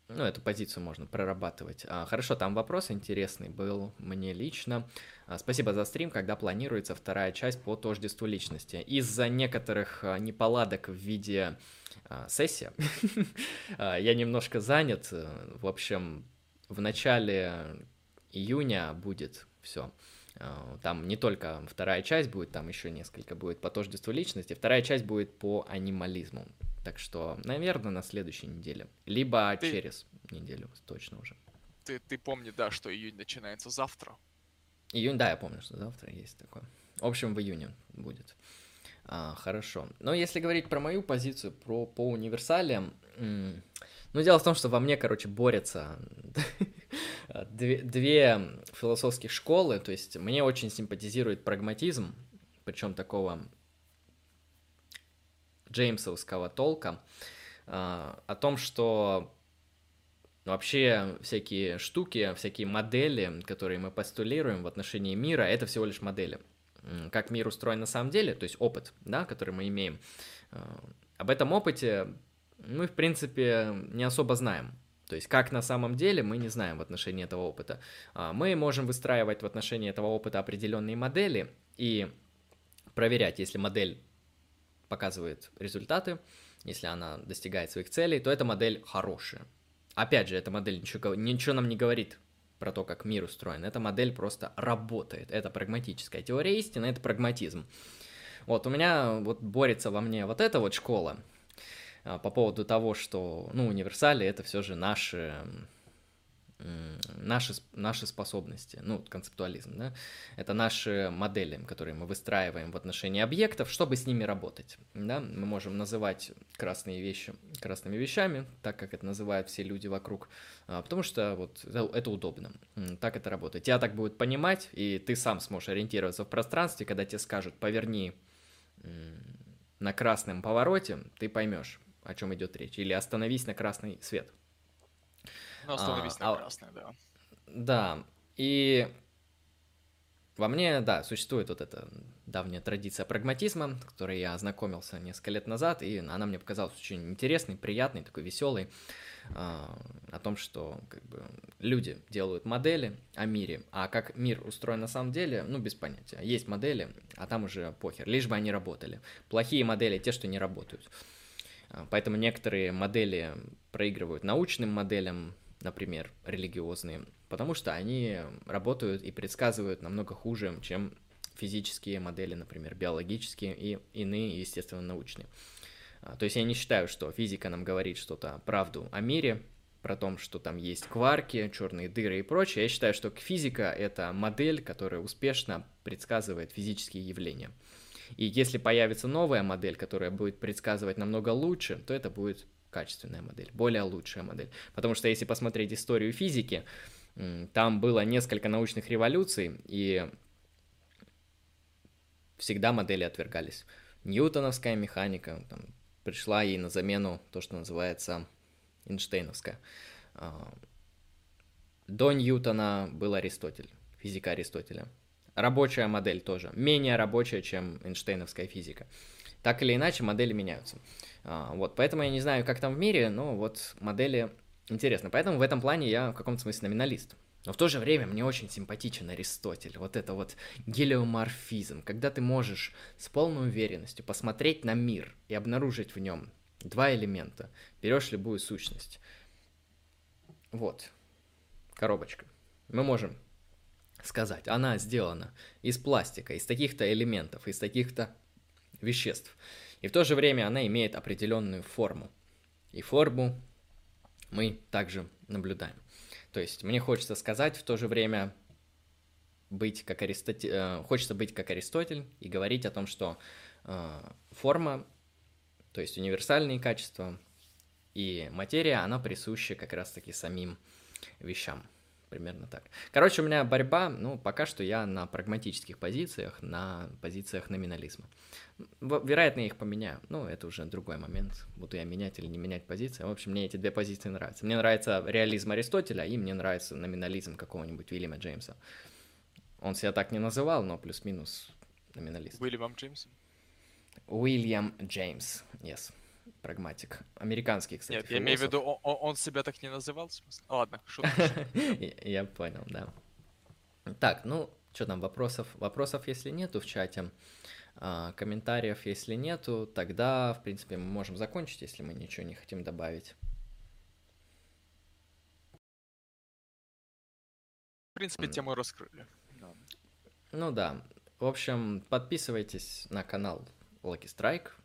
Ну, эту позицию можно прорабатывать. А, хорошо, там вопрос интересный был мне лично. А, спасибо за стрим, когда планируется вторая часть по тождеству личности. Из-за некоторых а, неполадок в виде а, сессии а, я немножко занят. В общем, в начале июня будет все. А, там не только вторая часть будет, там еще несколько будет по тождеству личности. Вторая часть будет по анимализму. Так что, наверное, на следующей неделе. Либо ты... через неделю, точно уже. Ты, ты помни, да, что июнь начинается завтра. Июнь, да, я помню, что завтра есть такое. В общем, в июне будет. А, хорошо. Но если говорить про мою позицию, про, по универсалиям, ну, дело в том, что во мне, короче, борются две, две философских школы, то есть мне очень симпатизирует прагматизм, причем такого джеймсовского толка а, о том, что вообще всякие штуки, всякие модели, которые мы постулируем в отношении мира, это всего лишь модели. Как мир устроен на самом деле, то есть опыт, да, который мы имеем. А, об этом опыте мы, в принципе, не особо знаем. То есть, как на самом деле, мы не знаем в отношении этого опыта. А, мы можем выстраивать в отношении этого опыта определенные модели и проверять, если модель показывает результаты, если она достигает своих целей, то эта модель хорошая. Опять же, эта модель ничего, ничего нам не говорит про то, как мир устроен. Эта модель просто работает. Это прагматическая теория истины, это прагматизм. Вот, у меня вот борется во мне вот эта вот школа а, по поводу того, что, ну, универсали это все же наши наши, наши способности, ну, концептуализм, да, это наши модели, которые мы выстраиваем в отношении объектов, чтобы с ними работать, да, мы можем называть красные вещи красными вещами, так как это называют все люди вокруг, а, потому что вот это удобно, так это работает, тебя так будет понимать, и ты сам сможешь ориентироваться в пространстве, когда тебе скажут, поверни на красном повороте, ты поймешь, о чем идет речь, или остановись на красный свет, ну, остановись а, на а, красной, да. Да, и во мне, да, существует вот эта давняя традиция прагматизма, с которой я ознакомился несколько лет назад, и она мне показалась очень интересной, приятной, такой веселой, а, о том, что как бы, люди делают модели о мире, а как мир устроен на самом деле, ну, без понятия. Есть модели, а там уже похер, лишь бы они работали. Плохие модели те, что не работают. А, поэтому некоторые модели проигрывают научным моделям, например, религиозные, потому что они работают и предсказывают намного хуже, чем физические модели, например, биологические и иные, естественно, научные. А, то есть я не считаю, что физика нам говорит что-то правду о мире, про то, что там есть кварки, черные дыры и прочее. Я считаю, что физика — это модель, которая успешно предсказывает физические явления. И если появится новая модель, которая будет предсказывать намного лучше, то это будет качественная модель, более лучшая модель. Потому что если посмотреть историю физики, там было несколько научных революций, и всегда модели отвергались. Ньютоновская механика там, пришла ей на замену то, что называется Эйнштейновская. А, до Ньютона был Аристотель, физика Аристотеля. Рабочая модель тоже, менее рабочая, чем Эйнштейновская физика. Так или иначе, модели меняются. А, вот, поэтому я не знаю, как там в мире, но вот модели интересны. Поэтому в этом плане я в каком-то смысле номиналист. Но в то же время мне очень симпатичен Аристотель. Вот это вот гелиоморфизм, когда ты можешь с полной уверенностью посмотреть на мир и обнаружить в нем два элемента. Берешь любую сущность. Вот. Коробочка. Мы можем сказать, она сделана из пластика, из таких-то элементов, из таких-то веществ. И в то же время она имеет определенную форму. И форму мы также наблюдаем. То есть мне хочется сказать в то же время быть как Аристотель, э, хочется быть как Аристотель и говорить о том, что э, форма, то есть универсальные качества и материя, она присуща как раз-таки самим вещам примерно так. Короче, у меня борьба, ну, пока что я на прагматических позициях, на позициях номинализма. Вероятно, я их поменяю, ну, это уже другой момент, буду я менять или не менять позиции. В общем, мне эти две позиции нравятся. Мне нравится реализм Аристотеля, и мне нравится номинализм какого-нибудь Уильяма Джеймса. Он себя так не называл, но плюс-минус номиналист. Уильям Джеймс? Уильям Джеймс, yes прагматик. Американский, кстати. Нет, философ. я имею в виду, он, он себя так не называл, в смысле? Ладно, шутка. Я понял, да. Так, ну, что там, вопросов? Вопросов, если нету в чате, а, комментариев, если нету, тогда, в принципе, мы можем закончить, если мы ничего не хотим добавить. В принципе, тему раскрыли. Ну да. В общем, подписывайтесь на канал Lucky Strike,